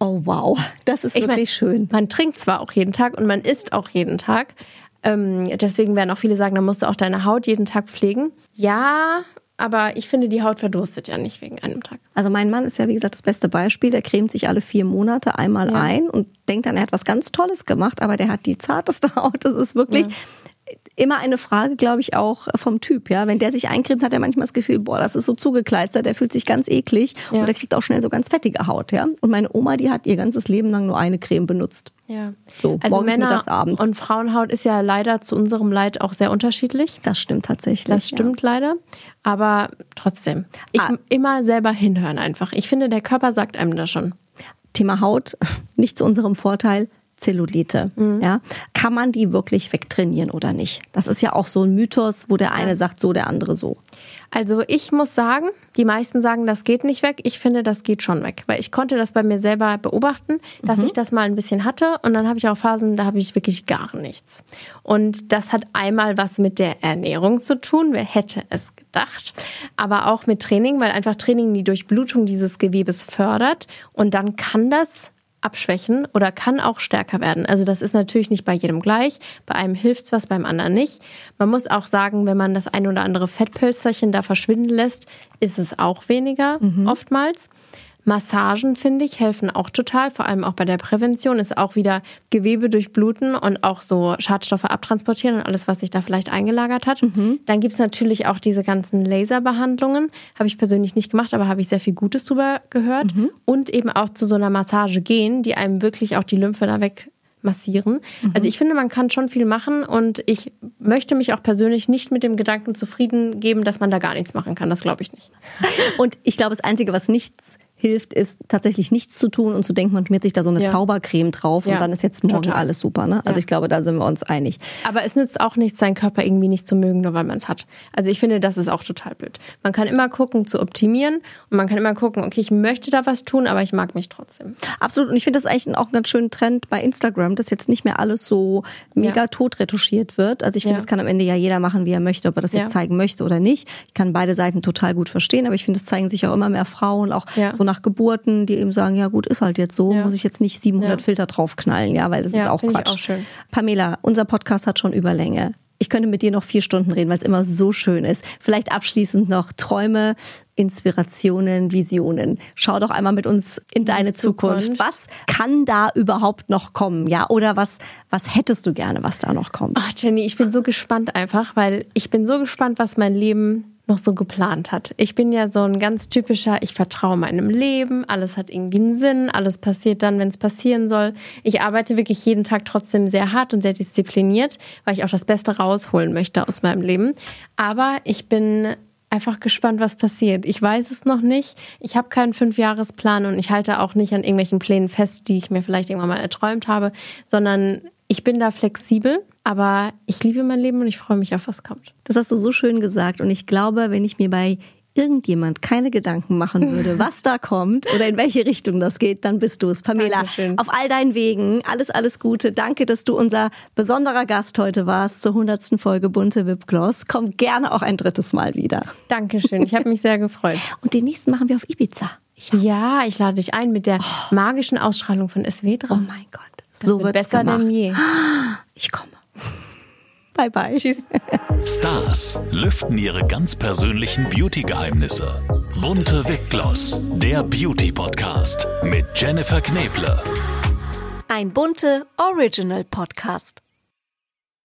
oh wow, das ist ich wirklich mein, schön. Man trinkt zwar auch jeden Tag und man isst auch jeden Tag. Ähm, deswegen werden auch viele sagen, da musst du auch deine Haut jeden Tag pflegen. Ja, aber ich finde, die Haut verdurstet ja nicht wegen einem Tag. Also mein Mann ist ja, wie gesagt, das beste Beispiel. Der cremt sich alle vier Monate einmal ja. ein und denkt dann, er hat was ganz Tolles gemacht, aber der hat die zarteste Haut. Das ist wirklich, ja immer eine Frage, glaube ich, auch vom Typ. Ja, wenn der sich eincremt, hat er manchmal das Gefühl, boah, das ist so zugekleistert, der fühlt sich ganz eklig ja. oder kriegt auch schnell so ganz fettige Haut. Ja, und meine Oma, die hat ihr ganzes Leben lang nur eine Creme benutzt. Ja. So, also morgens, Männer mittags, abends. Und Frauenhaut ist ja leider zu unserem Leid auch sehr unterschiedlich. Das stimmt tatsächlich. Das stimmt ja. leider. Aber trotzdem, ich ah. immer selber hinhören einfach. Ich finde, der Körper sagt einem das schon. Thema Haut, nicht zu unserem Vorteil. Zellulite. Mhm. Ja, kann man die wirklich wegtrainieren oder nicht? Das ist ja auch so ein Mythos, wo der eine sagt so, der andere so. Also ich muss sagen, die meisten sagen, das geht nicht weg. Ich finde, das geht schon weg, weil ich konnte das bei mir selber beobachten, dass mhm. ich das mal ein bisschen hatte und dann habe ich auch Phasen, da habe ich wirklich gar nichts. Und das hat einmal was mit der Ernährung zu tun, wer hätte es gedacht, aber auch mit Training, weil einfach Training die Durchblutung dieses Gewebes fördert und dann kann das abschwächen oder kann auch stärker werden. Also das ist natürlich nicht bei jedem gleich. Bei einem hilft es was, beim anderen nicht. Man muss auch sagen, wenn man das ein oder andere Fettpölsterchen da verschwinden lässt, ist es auch weniger mhm. oftmals. Massagen, finde ich, helfen auch total, vor allem auch bei der Prävention, ist auch wieder Gewebe durchbluten und auch so Schadstoffe abtransportieren und alles, was sich da vielleicht eingelagert hat. Mhm. Dann gibt es natürlich auch diese ganzen Laserbehandlungen. Habe ich persönlich nicht gemacht, aber habe ich sehr viel Gutes drüber gehört. Mhm. Und eben auch zu so einer Massage gehen, die einem wirklich auch die Lymphe da weg massieren. Mhm. Also ich finde, man kann schon viel machen und ich möchte mich auch persönlich nicht mit dem Gedanken zufrieden geben, dass man da gar nichts machen kann. Das glaube ich nicht. Und ich glaube, das Einzige, was nichts hilft, ist tatsächlich nichts zu tun und zu denken, man schmiert sich da so eine ja. Zaubercreme drauf ja. und dann ist jetzt morgen Total. alles super. Ne? Also ja. ich glaube, da sind wir uns einig. Aber es nützt auch nichts, seinen Körper irgendwie nicht zu mögen, nur weil man es hat. Also ich finde, das ist auch total blöd. Man kann immer gucken, zu optimieren und man kann immer gucken, okay, ich möchte da was tun, aber ich mag mich trotzdem. Absolut. Und ich finde das eigentlich auch einen ganz schönen Trend bei Instagram, dass jetzt nicht mehr alles so mega tot retuschiert wird. Also ich finde, das kann am Ende ja jeder machen, wie er möchte, ob er das jetzt zeigen möchte oder nicht. Ich kann beide Seiten total gut verstehen, aber ich finde, es zeigen sich auch immer mehr Frauen, auch so nach Geburten, die eben sagen, ja gut, ist halt jetzt so, ja. muss ich jetzt nicht 700 ja. Filter draufknallen, ja, weil das ja, ist auch Quatsch. Auch schön. Pamela, unser Podcast hat schon Überlänge. Ich könnte mit dir noch vier Stunden reden, weil es immer so schön ist. Vielleicht abschließend noch Träume, Inspirationen, Visionen. Schau doch einmal mit uns in deine Zukunft. Zukunft. Was kann da überhaupt noch kommen? Ja, oder was, was hättest du gerne, was da noch kommt? Ach, Jenny, ich bin so gespannt einfach, weil ich bin so gespannt, was mein Leben noch so geplant hat. Ich bin ja so ein ganz typischer, ich vertraue meinem Leben, alles hat irgendwie einen Sinn, alles passiert dann, wenn es passieren soll. Ich arbeite wirklich jeden Tag trotzdem sehr hart und sehr diszipliniert, weil ich auch das Beste rausholen möchte aus meinem Leben. Aber ich bin einfach gespannt, was passiert. Ich weiß es noch nicht. Ich habe keinen Fünfjahresplan und ich halte auch nicht an irgendwelchen Plänen fest, die ich mir vielleicht irgendwann mal erträumt habe, sondern ich bin da flexibel, aber ich liebe mein Leben und ich freue mich auf, was kommt. Das hast du so schön gesagt. Und ich glaube, wenn ich mir bei irgendjemand keine Gedanken machen würde, was da kommt oder in welche Richtung das geht, dann bist du es. Pamela, Dankeschön. auf all deinen Wegen, alles, alles Gute. Danke, dass du unser besonderer Gast heute warst zur hundertsten Folge Bunte Wipgloss. Komm gerne auch ein drittes Mal wieder. Dankeschön. Ich habe mich sehr gefreut. Und den nächsten machen wir auf Ibiza. Ich Ja, ich lade dich ein mit der magischen Ausstrahlung von SW Oh mein Gott. So wird wird's besser gemacht. denn je. Ich komme. Bye bye. Tschüss. Stars lüften ihre ganz persönlichen Beauty-Geheimnisse. Bunte Wipgloss, der Beauty-Podcast mit Jennifer Kneble. Ein bunte Original Podcast.